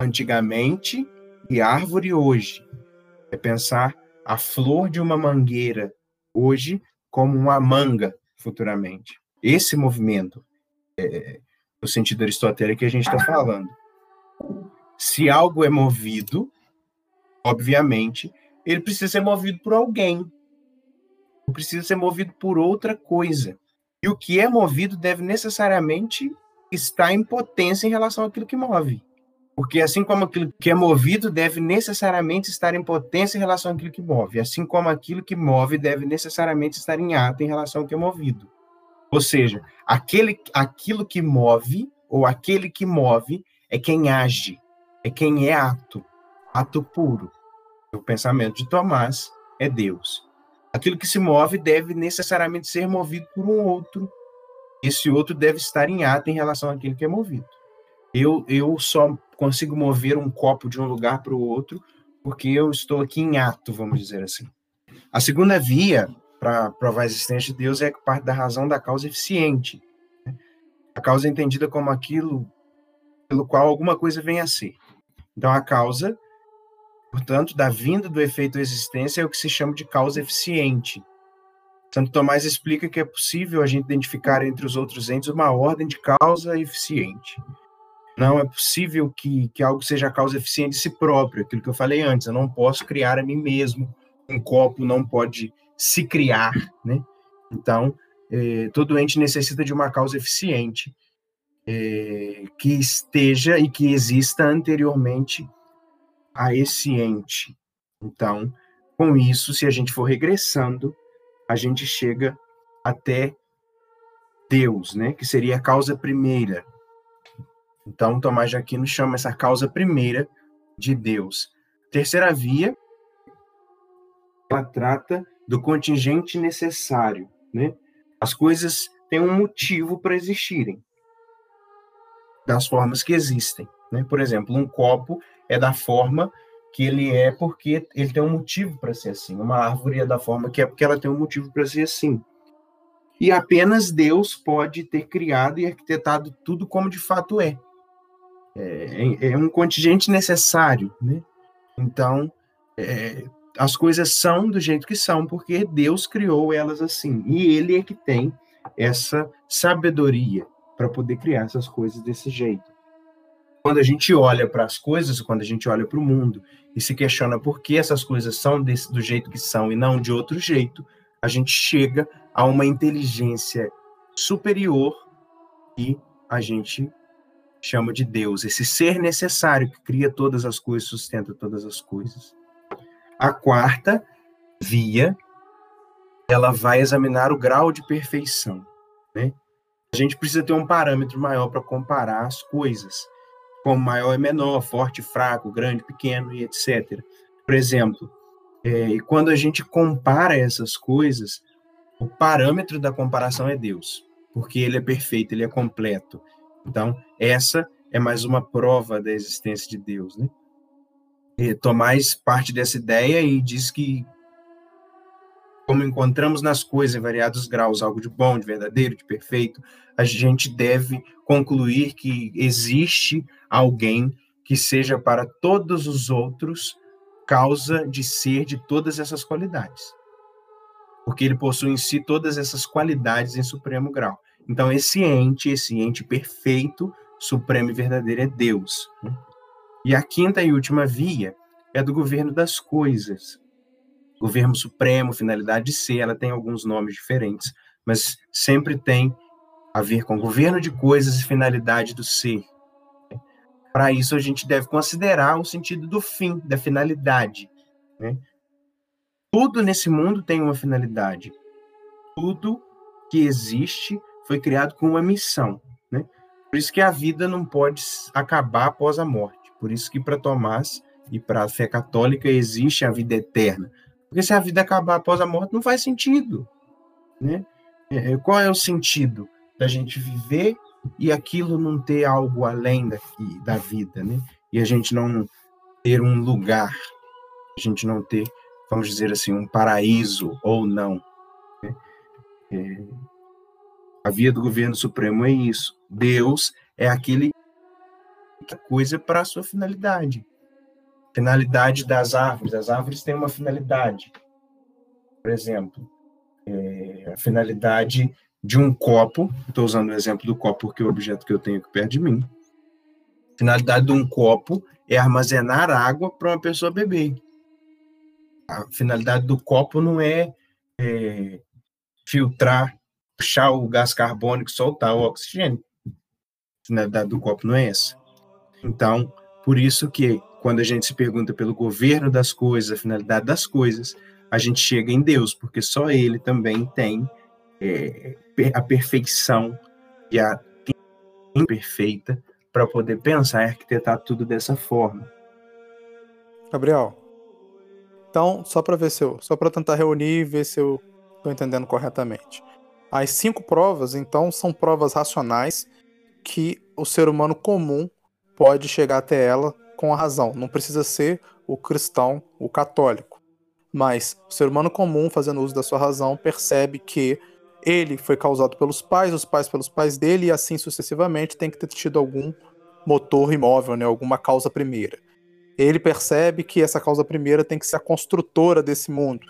antigamente e árvore hoje. É pensar a flor de uma mangueira hoje como uma manga futuramente. Esse movimento, é, no sentido aristotélico que a gente está falando. Se algo é movido, obviamente, ele precisa ser movido por alguém. Precisa ser movido por outra coisa. E o que é movido deve necessariamente estar em potência em relação àquilo que move. Porque assim como aquilo que é movido deve necessariamente estar em potência em relação àquilo que move, assim como aquilo que move deve necessariamente estar em ato em relação ao que é movido. Ou seja, aquele, aquilo que move ou aquele que move é quem age, é quem é ato, ato puro. O pensamento de Tomás é Deus. Aquilo que se move deve necessariamente ser movido por um outro. Esse outro deve estar em ato em relação àquilo que é movido. Eu, eu só consigo mover um copo de um lugar para o outro porque eu estou aqui em ato, vamos dizer assim. A segunda via para provar a existência de Deus é parte da razão da causa eficiente. Né? A causa é entendida como aquilo pelo qual alguma coisa vem a ser. Então, a causa, portanto, da vinda do efeito existência é o que se chama de causa eficiente. Santo Tomás explica que é possível a gente identificar entre os outros entes uma ordem de causa eficiente. Não é possível que, que algo seja causa eficiente de si próprio, aquilo que eu falei antes, eu não posso criar a mim mesmo, um copo não pode se criar, né? Então, é, todo ente necessita de uma causa eficiente é, que esteja e que exista anteriormente a esse ente. Então, com isso, se a gente for regressando, a gente chega até Deus, né? Que seria a causa primeira. Então, Tomás de Aquino chama essa causa primeira de Deus. Terceira via, ela trata do contingente necessário, né? As coisas têm um motivo para existirem, das formas que existem, né? Por exemplo, um copo é da forma que ele é porque ele tem um motivo para ser assim. Uma árvore é da forma que é porque ela tem um motivo para ser assim. E apenas Deus pode ter criado e arquitetado tudo como de fato é. É, é um contingente necessário, né? Então, é, as coisas são do jeito que são porque Deus criou elas assim. E Ele é que tem essa sabedoria para poder criar essas coisas desse jeito quando a gente olha para as coisas, quando a gente olha para o mundo e se questiona por que essas coisas são desse, do jeito que são e não de outro jeito, a gente chega a uma inteligência superior e a gente chama de Deus, esse ser necessário que cria todas as coisas, sustenta todas as coisas. A quarta via, ela vai examinar o grau de perfeição, né? A gente precisa ter um parâmetro maior para comparar as coisas como maior e menor, forte, fraco, grande, pequeno e etc. Por exemplo, é, quando a gente compara essas coisas, o parâmetro da comparação é Deus, porque ele é perfeito, ele é completo. Então, essa é mais uma prova da existência de Deus, né? E Tomás parte dessa ideia e diz que como encontramos nas coisas em variados graus algo de bom, de verdadeiro, de perfeito, a gente deve concluir que existe alguém que seja para todos os outros causa de ser de todas essas qualidades. Porque ele possui em si todas essas qualidades em supremo grau. Então, esse ente, esse ente perfeito, supremo e verdadeiro é Deus. Né? E a quinta e última via é do governo das coisas. Governo supremo, finalidade de ser, ela tem alguns nomes diferentes, mas sempre tem a ver com governo de coisas e finalidade do ser. Para isso, a gente deve considerar o sentido do fim, da finalidade. Né? Tudo nesse mundo tem uma finalidade. Tudo que existe foi criado com uma missão. Né? Por isso que a vida não pode acabar após a morte. Por isso que para Tomás e para a fé católica existe a vida eterna. Porque se a vida acabar após a morte, não faz sentido. Né? É, qual é o sentido? da gente viver e aquilo não ter algo além daqui, da vida, né? E a gente não ter um lugar, a gente não ter, vamos dizer assim, um paraíso ou não. Né? É, a via do governo supremo é isso. Deus é aquele que coisa para a sua finalidade. Finalidade das árvores. As árvores têm uma finalidade. Por exemplo, é, a finalidade de um copo, estou usando o exemplo do copo porque é o objeto que eu tenho aqui perto de mim. A finalidade de um copo é armazenar água para uma pessoa beber. A finalidade do copo não é, é filtrar, puxar o gás carbônico, soltar o oxigênio. A finalidade do copo não é essa. Então, por isso que quando a gente se pergunta pelo governo das coisas, a finalidade das coisas, a gente chega em Deus, porque só Ele também tem é, a perfeição e a imperfeita para poder pensar e arquitetar tudo dessa forma. Gabriel, então, só para ver se eu, só para tentar reunir e ver se eu estou entendendo corretamente. As cinco provas, então, são provas racionais que o ser humano comum pode chegar até ela com a razão. Não precisa ser o cristão, o católico. Mas o ser humano comum, fazendo uso da sua razão, percebe que ele foi causado pelos pais, os pais pelos pais dele, e assim sucessivamente tem que ter tido algum motor imóvel, né, alguma causa primeira. Ele percebe que essa causa primeira tem que ser a construtora desse mundo.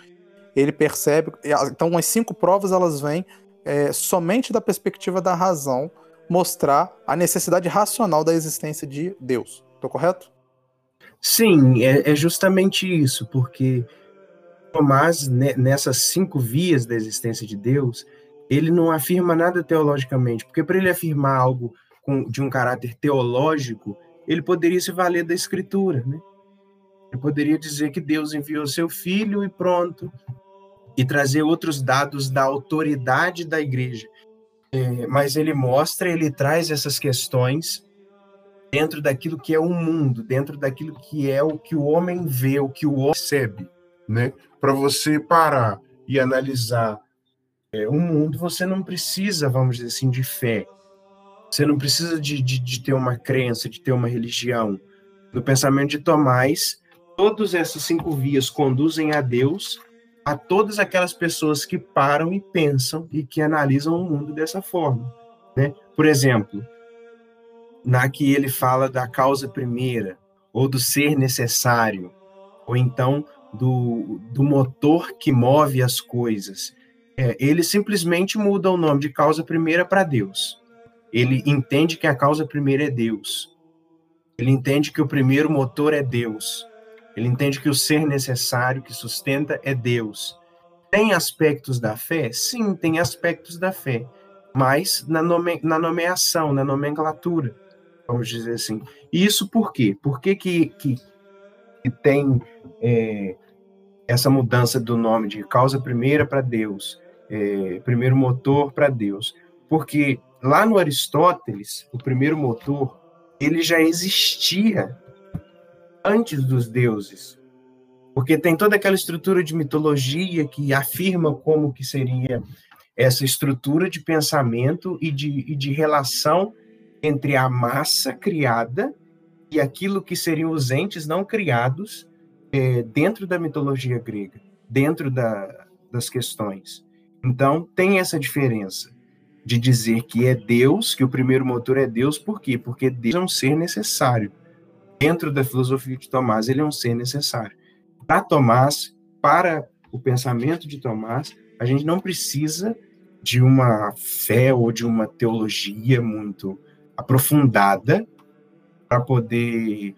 Ele percebe. Então, as cinco provas elas vêm é, somente da perspectiva da razão, mostrar a necessidade racional da existência de Deus. Estou correto? Sim, é, é, justamente isso, porque Tomás, nessas cinco vias da existência de Deus, ele não afirma nada teologicamente, porque para ele afirmar algo com, de um caráter teológico, ele poderia se valer da Escritura, né? Ele poderia dizer que Deus enviou seu filho e pronto, e trazer outros dados da autoridade da igreja. É, mas ele mostra, ele traz essas questões dentro daquilo que é o mundo, dentro daquilo que é o que o homem vê, o que o homem percebe, né? Para você parar e analisar é, o mundo, você não precisa, vamos dizer assim, de fé. Você não precisa de, de, de ter uma crença, de ter uma religião. No pensamento de Tomás, todas essas cinco vias conduzem a Deus a todas aquelas pessoas que param e pensam e que analisam o mundo dessa forma. Né? Por exemplo, na que ele fala da causa primeira, ou do ser necessário, ou então do, do motor que move as coisas. É, ele simplesmente muda o nome de causa primeira para Deus. Ele entende que a causa primeira é Deus. Ele entende que o primeiro motor é Deus. Ele entende que o ser necessário que sustenta é Deus. Tem aspectos da fé? Sim, tem aspectos da fé, mas na, nome, na nomeação, na nomenclatura, vamos dizer assim. E isso por quê? Por que, que, que, que tem é, essa mudança do nome de causa primeira para Deus, é, primeiro motor para Deus? Porque lá no Aristóteles, o primeiro motor, ele já existia antes dos deuses. Porque tem toda aquela estrutura de mitologia que afirma como que seria essa estrutura de pensamento e de, e de relação entre a massa criada e aquilo que seriam os entes não criados é, dentro da mitologia grega, dentro da, das questões. Então, tem essa diferença de dizer que é Deus, que o primeiro motor é Deus, por quê? Porque Deus é um ser necessário dentro da filosofia de Tomás, ele é um ser necessário. Para Tomás, para o pensamento de Tomás, a gente não precisa de uma fé ou de uma teologia muito aprofundada para poder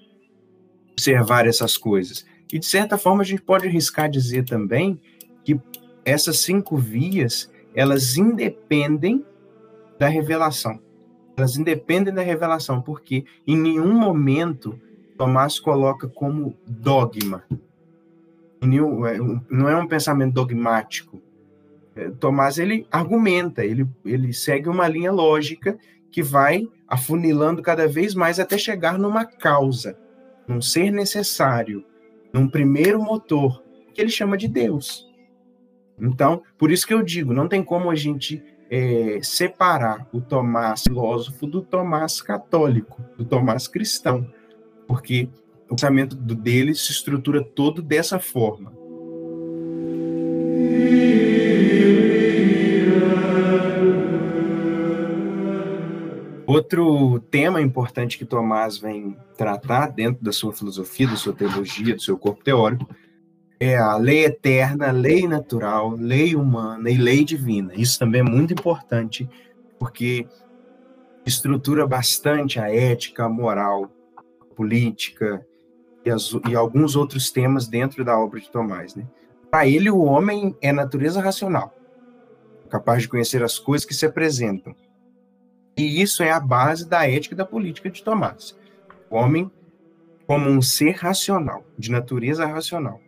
observar essas coisas. E, de certa forma, a gente pode arriscar dizer também que essas cinco vias, elas independem da revelação. Elas independem da revelação, porque em nenhum momento Tomás coloca como dogma. É, não é um pensamento dogmático. É, Tomás ele argumenta, ele, ele segue uma linha lógica que vai afunilando cada vez mais até chegar numa causa, num ser necessário, num primeiro motor, que ele chama de Deus. Então, por isso que eu digo, não tem como a gente é, separar o Tomás filósofo do Tomás católico, do Tomás cristão porque o pensamento dele se estrutura todo dessa forma. Outro tema importante que Tomás vem tratar dentro da sua filosofia, da sua teologia, do seu corpo teórico, é a lei eterna, lei natural, lei humana e lei divina. Isso também é muito importante, porque estrutura bastante a ética, a moral política e, as, e alguns outros temas dentro da obra de Tomás. Né? Para ele, o homem é natureza racional, capaz de conhecer as coisas que se apresentam. E isso é a base da ética e da política de Tomás. O homem como um ser racional, de natureza racional.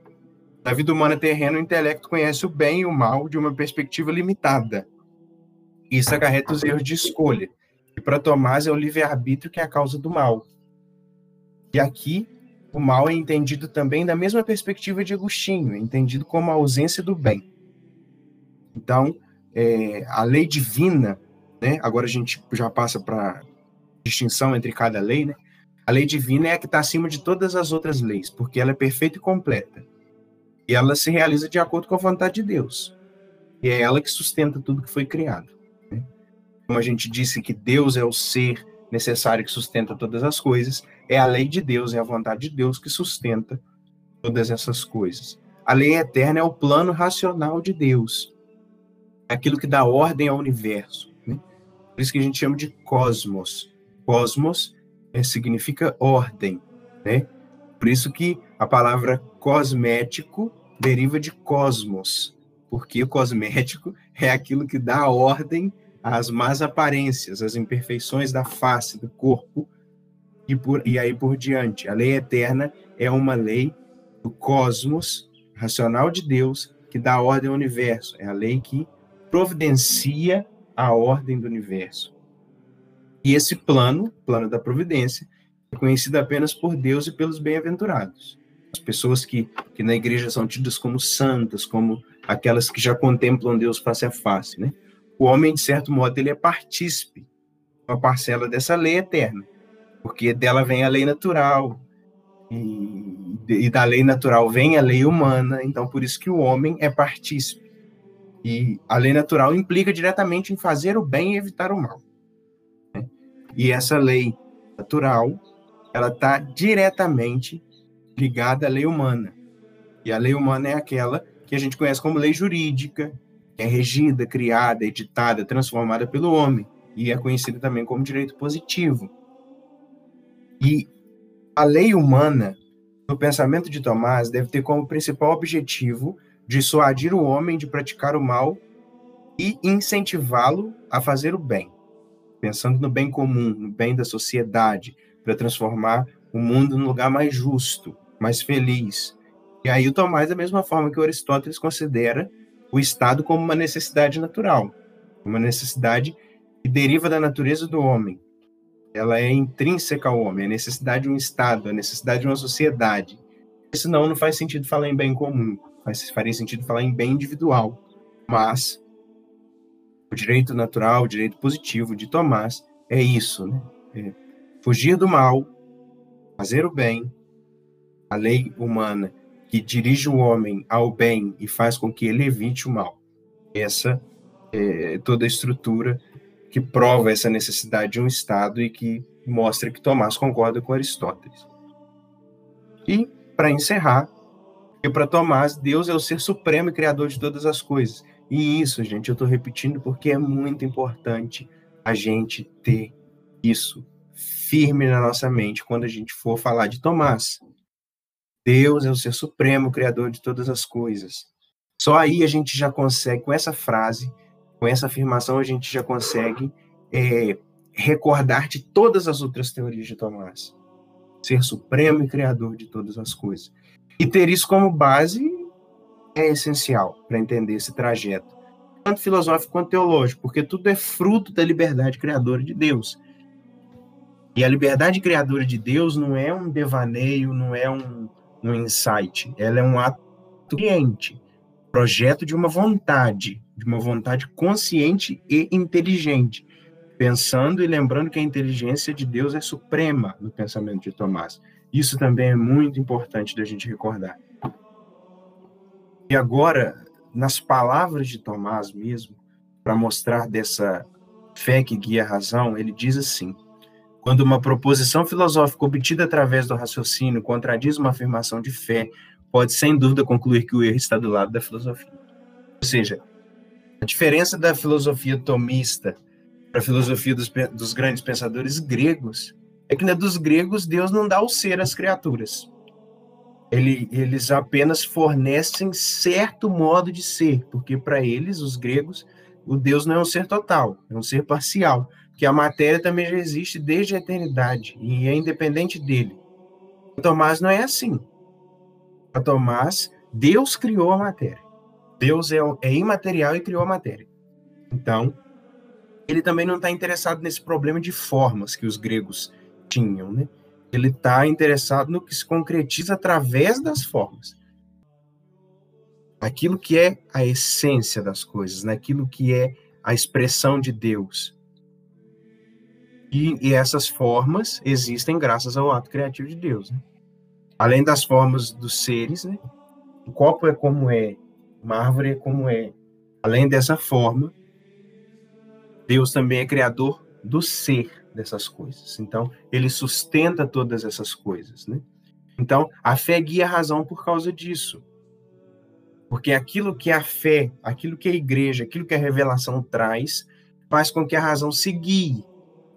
Na vida humana terrena, o intelecto conhece o bem e o mal de uma perspectiva limitada. Isso acarreta os erros de escolha. E para Tomás é o livre-arbítrio que é a causa do mal. E aqui, o mal é entendido também da mesma perspectiva de Agostinho, é entendido como a ausência do bem. Então, é, a lei divina, né, agora a gente já passa para distinção entre cada lei, né? A lei divina é a que está acima de todas as outras leis, porque ela é perfeita e completa. E ela se realiza de acordo com a vontade de Deus. E é ela que sustenta tudo que foi criado. Né? Como a gente disse que Deus é o ser necessário que sustenta todas as coisas, é a lei de Deus, é a vontade de Deus que sustenta todas essas coisas. A lei eterna é o plano racional de Deus, é aquilo que dá ordem ao universo. Por isso que a gente chama de cosmos. Cosmos é, significa ordem, né? Por isso que a palavra cosmético deriva de cosmos, porque o cosmético é aquilo que dá ordem às más aparências, às imperfeições da face, do corpo, e, por, e aí por diante. A lei eterna é uma lei do cosmos racional de Deus que dá ordem ao universo. É a lei que providencia a ordem do universo. E esse plano, plano da providência, é conhecido apenas por Deus e pelos bem-aventurados. As pessoas que, que na igreja são tidas como santas, como aquelas que já contemplam Deus face a face, né? O homem, de certo modo, ele é partícipe, uma parcela dessa lei eterna, porque dela vem a lei natural, e, e, da lei natural vem a lei humana, então por isso que o homem é partícipe. E a lei natural implica diretamente em fazer o bem e evitar o mal. Né? E essa lei natural, ela está diretamente ligada à lei humana. E a lei humana é aquela que a gente conhece como lei jurídica, que é regida, criada, editada, transformada pelo homem, e é conhecida também como direito positivo. E a lei humana, no pensamento de Tomás, deve ter como principal objetivo dissuadir o homem de praticar o mal e incentivá-lo a fazer o bem, pensando no bem comum, no bem da sociedade, para transformar o mundo num lugar mais justo, mais feliz. E aí o Tomás, da mesma forma que Aristóteles considera o Estado como uma necessidade natural, uma necessidade que deriva da natureza do homem, ela é intrínseca ao homem, a necessidade de um Estado, a necessidade de uma sociedade. Senão não faz sentido falar em bem comum, faz, faria sentido falar em bem individual. Mas o direito natural, o direito positivo de Tomás é isso, né? É fugir do mal, fazer o bem, a lei humana que dirige o homem ao bem e faz com que ele evite o mal. Essa é toda a estrutura que prova essa necessidade de um Estado e que mostra que Tomás concorda com Aristóteles. E, para encerrar, que para Tomás, Deus é o ser supremo e criador de todas as coisas. E isso, gente, eu estou repetindo porque é muito importante a gente ter isso firme na nossa mente quando a gente for falar de Tomás. Deus é o ser supremo, criador de todas as coisas. Só aí a gente já consegue, com essa frase, com essa afirmação, a gente já consegue é, recordar de todas as outras teorias de Tomás. Ser supremo e criador de todas as coisas. E ter isso como base é essencial para entender esse trajeto, tanto filosófico quanto teológico, porque tudo é fruto da liberdade criadora de Deus. E a liberdade criadora de Deus não é um devaneio, não é um, um insight, ela é um ato cliente, projeto de uma vontade, de uma vontade consciente e inteligente, pensando e lembrando que a inteligência de Deus é suprema no pensamento de Tomás. Isso também é muito importante da gente recordar. E agora, nas palavras de Tomás mesmo, para mostrar dessa fé que guia a razão, ele diz assim: quando uma proposição filosófica obtida através do raciocínio contradiz uma afirmação de fé, pode sem dúvida concluir que o erro está do lado da filosofia. Ou seja, a diferença da filosofia tomista para a filosofia dos, dos grandes pensadores gregos é que na dos gregos Deus não dá o ser às criaturas. Ele, eles apenas fornecem certo modo de ser, porque para eles, os gregos, o Deus não é um ser total, é um ser parcial, que a matéria também já existe desde a eternidade e é independente dele. Tomás não é assim. Para Tomás, Deus criou a matéria. Deus é, é imaterial e criou a matéria. Então, ele também não está interessado nesse problema de formas que os gregos tinham, né? Ele está interessado no que se concretiza através das formas. Aquilo que é a essência das coisas, naquilo que é a expressão de Deus. E, e, essas formas existem graças ao ato criativo de Deus. Né? Além das formas dos seres, né? o copo é como é, uma árvore é como é. Além dessa forma, Deus também é criador do ser dessas coisas. Então, ele sustenta todas essas coisas, né? Então, a fé guia a razão por causa disso. Porque aquilo que a fé, aquilo que a igreja, aquilo que a revelação traz, faz com que a razão se guie.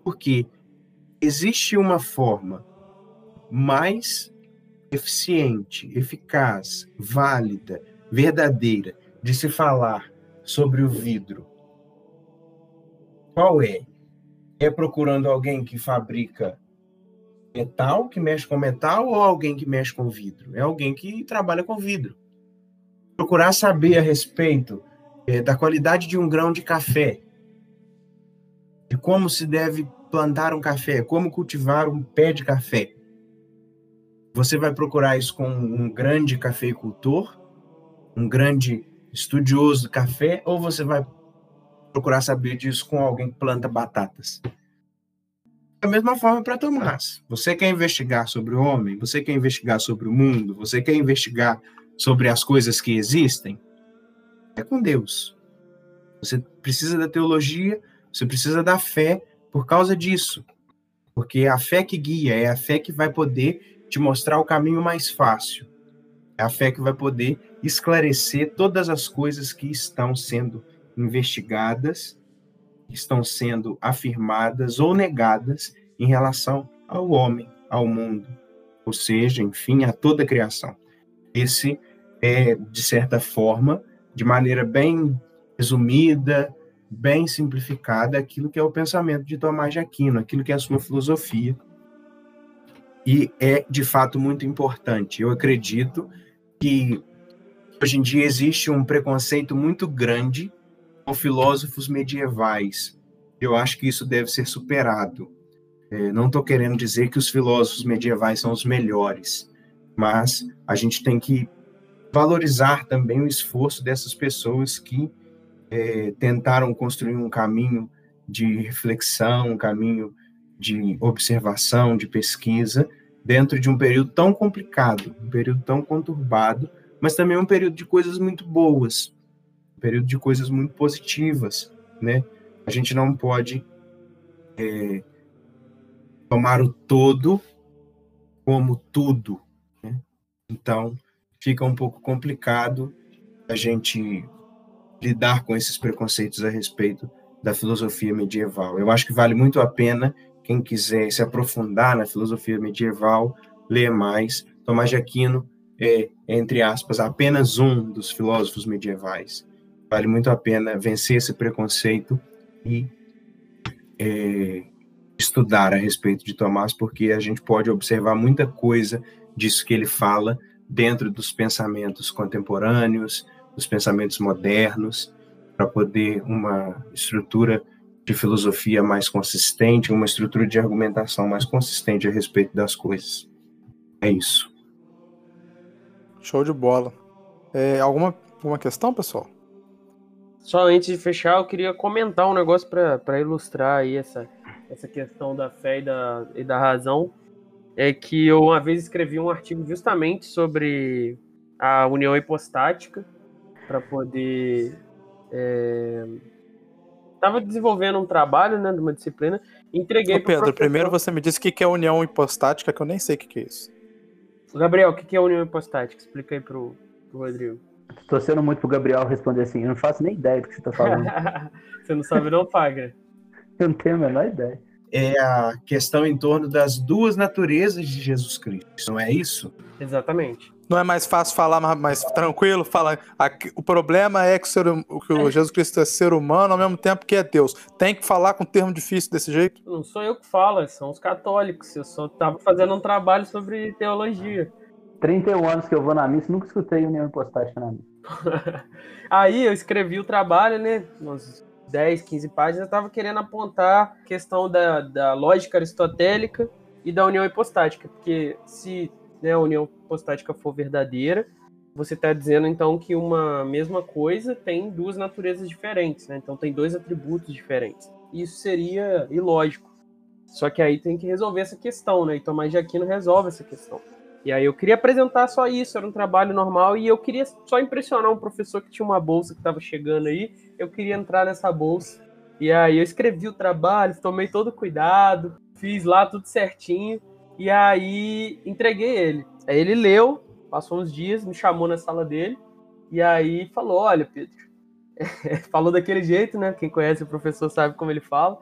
Porque existe uma forma mais eficiente, eficaz, válida, verdadeira de se falar sobre o vidro. Qual é? É procurando alguém que fabrica metal, que mexe com metal, ou alguém que mexe com vidro? É alguém que trabalha com vidro. Procurar saber a respeito é, da qualidade de um grão de café, de como se deve plantar um café, como cultivar um pé de café. Você vai procurar isso com um grande cafeicultor, um grande estudioso do café, ou você vai procurar saber disso com alguém que planta batatas? Da mesma forma para Tomás. Você quer investigar sobre o homem? Você quer investigar sobre o mundo? Você quer investigar sobre as coisas que existem? É com Deus. Você precisa da teologia, você precisa da fé por causa disso. Porque é a fé que guia, é a fé que vai poder te mostrar o caminho mais fácil. É a fé que vai poder esclarecer todas as coisas que estão sendo investigadas estão sendo afirmadas ou negadas em relação ao homem, ao mundo, ou seja, enfim, a toda a criação. Esse é, de certa forma, de maneira bem resumida, bem simplificada, aquilo que é o pensamento de Tomás de Aquino, aquilo que é a sua filosofia. E é, de fato, muito importante. Eu acredito que hoje em dia existe um preconceito muito grande filósofos medievais. Eu acho que isso deve ser superado. É, não estou querendo dizer que os filósofos medievais são os melhores, mas a gente tem que valorizar também o esforço dessas pessoas que é, tentaram construir um caminho de reflexão, um caminho de observação, de pesquisa, dentro de um período tão complicado, um período tão conturbado, mas também um período de coisas muito boas período de coisas muito positivas, né? A gente não pode é, tomar o todo como tudo, né? Então, fica um pouco complicado a gente lidar com esses preconceitos a respeito da filosofia medieval. Eu acho que vale muito a pena quem quiser se aprofundar na filosofia medieval, ler mais. Tomás de Aquino é, entre aspas, apenas um dos filósofos medievais. Vale muito a pena vencer esse preconceito e é, estudar a respeito de Tomás, porque a gente pode observar muita coisa disso que ele fala dentro dos pensamentos contemporâneos, dos pensamentos modernos, para poder uma estrutura de filosofia mais consistente, uma estrutura de argumentação mais consistente a respeito das coisas. É isso. Show de bola. É, alguma, alguma questão, pessoal? Só antes de fechar, eu queria comentar um negócio para ilustrar aí essa, essa questão da fé e da, e da razão. É que eu uma vez escrevi um artigo justamente sobre a união hipostática para poder. É... Tava desenvolvendo um trabalho, né, de uma disciplina, entreguei Ô, Pedro, primeiro você me disse o que é união hipostática, que eu nem sei o que é isso. Gabriel, o que é união hipostática? Explica aí pro, pro Rodrigo torcendo muito pro Gabriel responder assim. Eu não faço nem ideia do que você tá falando. você não sabe, não, Pagra? Eu não tenho a menor ideia. É a questão em torno das duas naturezas de Jesus Cristo, não é isso? Exatamente. Não é mais fácil falar mais, mais tranquilo? Falar, aqui, o problema é que, o, ser, hum, que o Jesus Cristo é ser humano ao mesmo tempo que é Deus. Tem que falar com um termo difícil desse jeito? Não sou eu que falo, são os católicos. Eu só estava fazendo um trabalho sobre teologia. 31 anos que eu vou na missa, nunca escutei nenhuma postagem na missa. Aí eu escrevi o trabalho, né? Uns 10, 15 páginas, eu estava querendo apontar a questão da, da lógica aristotélica e da união hipostática, porque se né, a união hipostática for verdadeira, você está dizendo então que uma mesma coisa tem duas naturezas diferentes, né? Então tem dois atributos diferentes. Isso seria ilógico. Só que aí tem que resolver essa questão, né? E Tomás de Aquino resolve essa questão. E aí eu queria apresentar só isso, era um trabalho normal e eu queria só impressionar um professor que tinha uma bolsa que estava chegando aí. Eu queria entrar nessa bolsa. E aí eu escrevi o trabalho, tomei todo cuidado, fiz lá tudo certinho e aí entreguei ele. Aí ele leu, passou uns dias, me chamou na sala dele e aí falou: "Olha, Pedro, falou daquele jeito, né? Quem conhece o professor sabe como ele fala.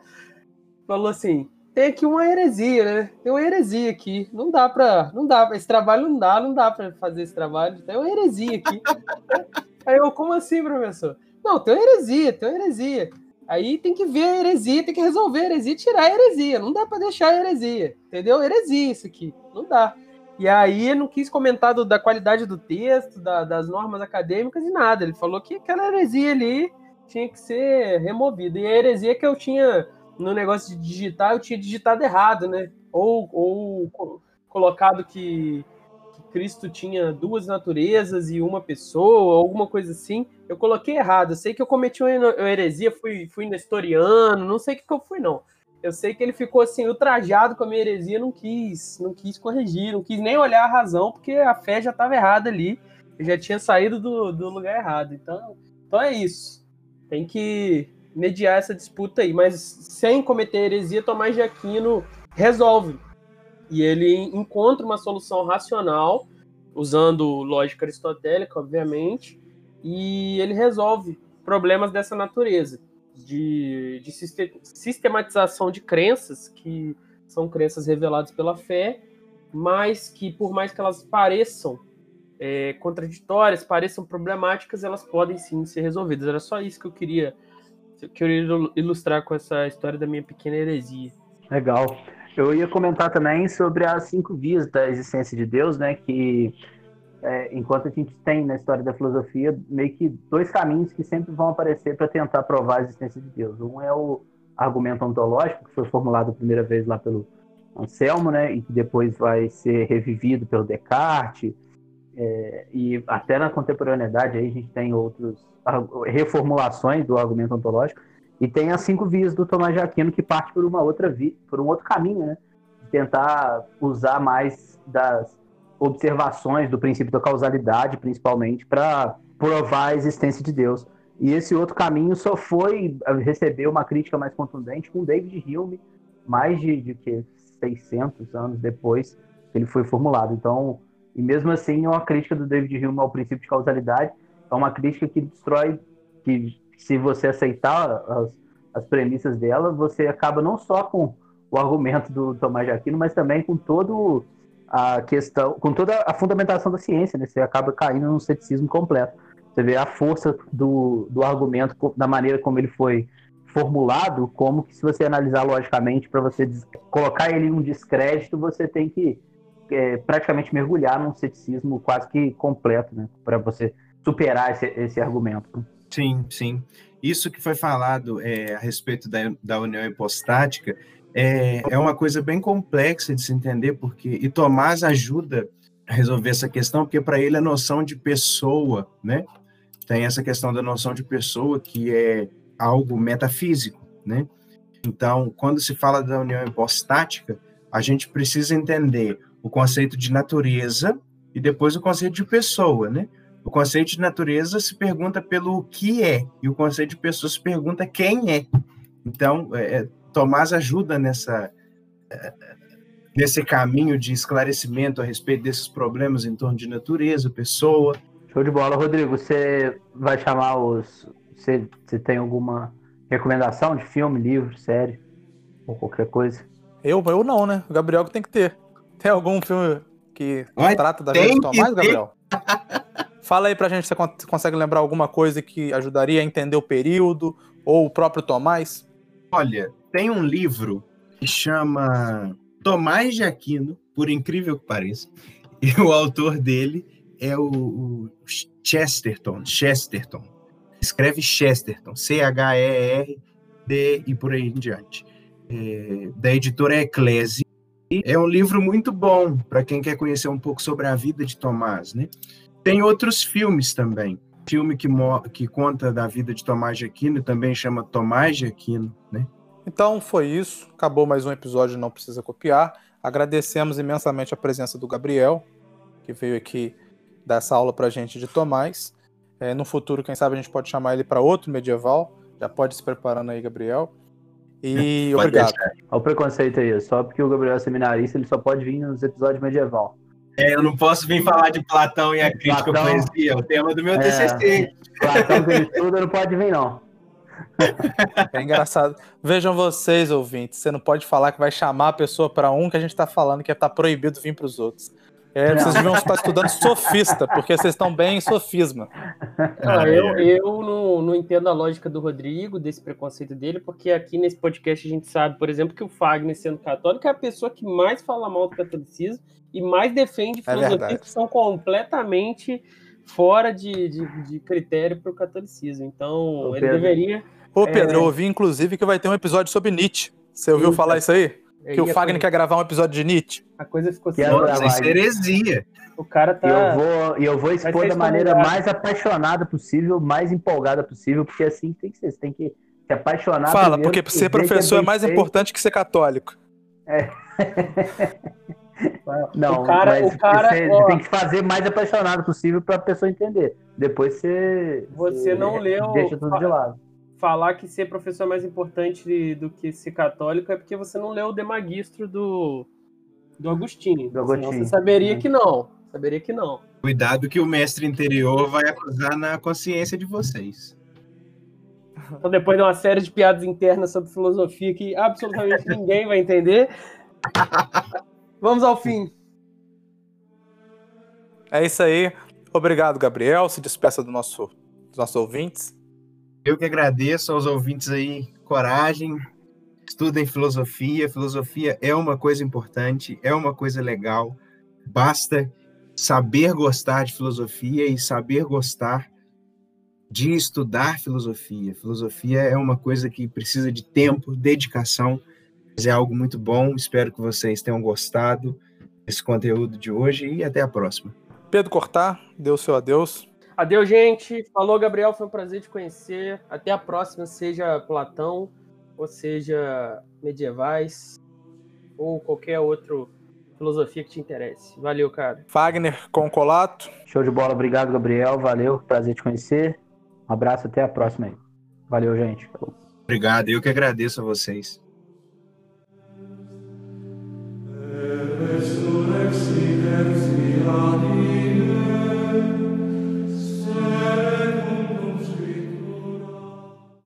Falou assim: tem aqui uma heresia, né? Tem uma heresia aqui. Não dá para, não dá, esse trabalho não dá, não dá para fazer esse trabalho. Tem uma heresia aqui. Aí eu, como assim, professor? Não, tem uma heresia, tem uma heresia. Aí tem que ver a heresia, tem que resolver a heresia, tirar a heresia. Não dá para deixar a heresia, entendeu? Heresia isso aqui, não dá. E aí ele não quis comentar do, da qualidade do texto, da, das normas acadêmicas e nada. Ele falou que aquela heresia ali tinha que ser removida. E a heresia que eu tinha no negócio de digitar, eu tinha digitado errado, né? Ou, ou colocado que Cristo tinha duas naturezas e uma pessoa, alguma coisa assim. Eu coloquei errado. Eu sei que eu cometi uma heresia, fui, fui nestoriano, não sei o que, que eu fui, não. Eu sei que ele ficou assim, ultrajado com a minha heresia, não quis, não quis corrigir, não quis nem olhar a razão, porque a fé já estava errada ali. Já tinha saído do, do lugar errado. Então, então é isso. Tem que mediar essa disputa aí. Mas sem cometer heresia, Tomás de Aquino resolve e ele encontra uma solução racional, usando lógica aristotélica, obviamente, e ele resolve problemas dessa natureza, de, de sistematização de crenças, que são crenças reveladas pela fé, mas que, por mais que elas pareçam é, contraditórias, pareçam problemáticas, elas podem sim ser resolvidas. Era só isso que eu queria, que eu queria ilustrar com essa história da minha pequena heresia. Legal. Eu ia comentar também sobre as cinco vias da existência de Deus, né? Que é, enquanto a gente tem na história da filosofia meio que dois caminhos que sempre vão aparecer para tentar provar a existência de Deus. Um é o argumento ontológico, que foi formulado a primeira vez lá pelo Anselmo, né? E que depois vai ser revivido pelo Descartes. É, e até na contemporaneidade aí a gente tem outras reformulações do argumento ontológico. E tem as cinco vias do Tomás de Aquino que parte por uma outra via, por um outro caminho, né? Tentar usar mais das observações do princípio da causalidade, principalmente, para provar a existência de Deus. E esse outro caminho só foi receber uma crítica mais contundente com David Hume, mais de, de que 600 anos depois que ele foi formulado. Então, e mesmo assim, é uma crítica do David Hume ao princípio de causalidade, é uma crítica que destrói, que se você aceitar as, as premissas dela, você acaba não só com o argumento do Tomás de Aquino, mas também com todo a questão, com toda a fundamentação da ciência, né? Você acaba caindo num ceticismo completo. Você vê a força do, do argumento da maneira como ele foi formulado, como que se você analisar logicamente para você colocar ele em um descrédito, você tem que é, praticamente mergulhar num ceticismo quase que completo, né? Para você superar esse, esse argumento. Sim, sim. Isso que foi falado é, a respeito da, da união hipostática é, é uma coisa bem complexa de se entender, porque e Tomás ajuda a resolver essa questão, porque para ele a noção de pessoa, né? Tem essa questão da noção de pessoa que é algo metafísico, né? Então, quando se fala da união hipostática, a gente precisa entender o conceito de natureza e depois o conceito de pessoa, né? O conceito de natureza se pergunta pelo que é, e o conceito de pessoa se pergunta quem é. Então, é, é Tomás ajuda nessa, é, nesse caminho de esclarecimento a respeito desses problemas em torno de natureza, pessoa. Show de bola, Rodrigo. Você vai chamar os. Você, você tem alguma recomendação de filme, livro, série? Ou qualquer coisa? Eu, eu não, né? O Gabriel que tem que ter. Tem algum filme que Mas trata da vida de Tomás, Gabriel? Fala aí pra gente se você consegue lembrar alguma coisa que ajudaria a entender o período, ou o próprio Tomás? Olha, tem um livro que chama Tomás de Aquino, por incrível que pareça, e o autor dele é o, o Chesterton, Chesterton. Escreve Chesterton, C-H-E-R-D e por aí em diante. É, da editora Eclese. É um livro muito bom para quem quer conhecer um pouco sobre a vida de Tomás, né? Tem outros filmes também. Filme que, que conta da vida de Tomás de Aquino também chama Tomás de Aquino, né? Então foi isso. Acabou mais um episódio Não Precisa Copiar. Agradecemos imensamente a presença do Gabriel, que veio aqui dar essa aula para a gente de Tomás. É, no futuro, quem sabe, a gente pode chamar ele para outro medieval. Já pode se preparando aí, Gabriel. E obrigado. Olha o preconceito aí, só porque o Gabriel é seminarista, ele só pode vir nos episódios medieval. É, eu não posso vir falar de Platão e a crítica Platão, poesia, é o tema do meu é, TCC. Platão que estuda não pode vir, não. É engraçado. Vejam vocês, ouvintes, você não pode falar que vai chamar a pessoa para um que a gente está falando que está proibido vir para os outros. É, vocês deviam estar estudando sofista, porque vocês estão bem em sofisma. Não, eu eu não, não entendo a lógica do Rodrigo, desse preconceito dele, porque aqui nesse podcast a gente sabe, por exemplo, que o Fagner, sendo católico, é a pessoa que mais fala mal do catolicismo e mais defende é filosofias é que são completamente fora de, de, de critério para o catolicismo. Então, ele deveria. Ô, Pedro, é... eu ouvi inclusive que vai ter um episódio sobre Nietzsche. Você ouviu Eita. falar isso aí? Que o Fagner coisa... quer gravar um episódio de Nietzsche. A coisa ficou sem Isso é heresia. O cara tá. Eu vou, eu vou expor da maneira mais apaixonada possível, mais empolgada possível, porque assim tem que ser. Você tem que se apaixonar. Fala, porque ser professor é mais importante que ser católico. É. Não, o cara, o cara você ó, tem que fazer mais apaixonado possível para a pessoa entender. Depois você você não leu deixa tudo de lado. Falar que ser professor é mais importante do que ser católico é porque você não leu o Demagistro do do Agostinho. Do Agostinho. Senão você saberia que não. Saberia que não. Cuidado que o mestre interior vai acusar na consciência de vocês. Então, depois de uma série de piadas internas sobre filosofia que absolutamente ninguém vai entender, Vamos ao fim. É isso aí. Obrigado, Gabriel. Se despeça do nosso, dos nossos ouvintes. Eu que agradeço aos ouvintes aí. Coragem, estudem filosofia. Filosofia é uma coisa importante, é uma coisa legal. Basta saber gostar de filosofia e saber gostar de estudar filosofia. Filosofia é uma coisa que precisa de tempo, dedicação é algo muito bom. Espero que vocês tenham gostado desse conteúdo de hoje e até a próxima. Pedro Cortar, deu seu adeus. Adeus, gente. Falou, Gabriel. Foi um prazer te conhecer. Até a próxima, seja Platão, ou seja medievais, ou qualquer outro filosofia que te interesse. Valeu, cara. Fagner Concolato. Show de bola. Obrigado, Gabriel. Valeu. Prazer te conhecer. Um abraço. Até a próxima aí. Valeu, gente. Obrigado. Eu que agradeço a vocês. Amen.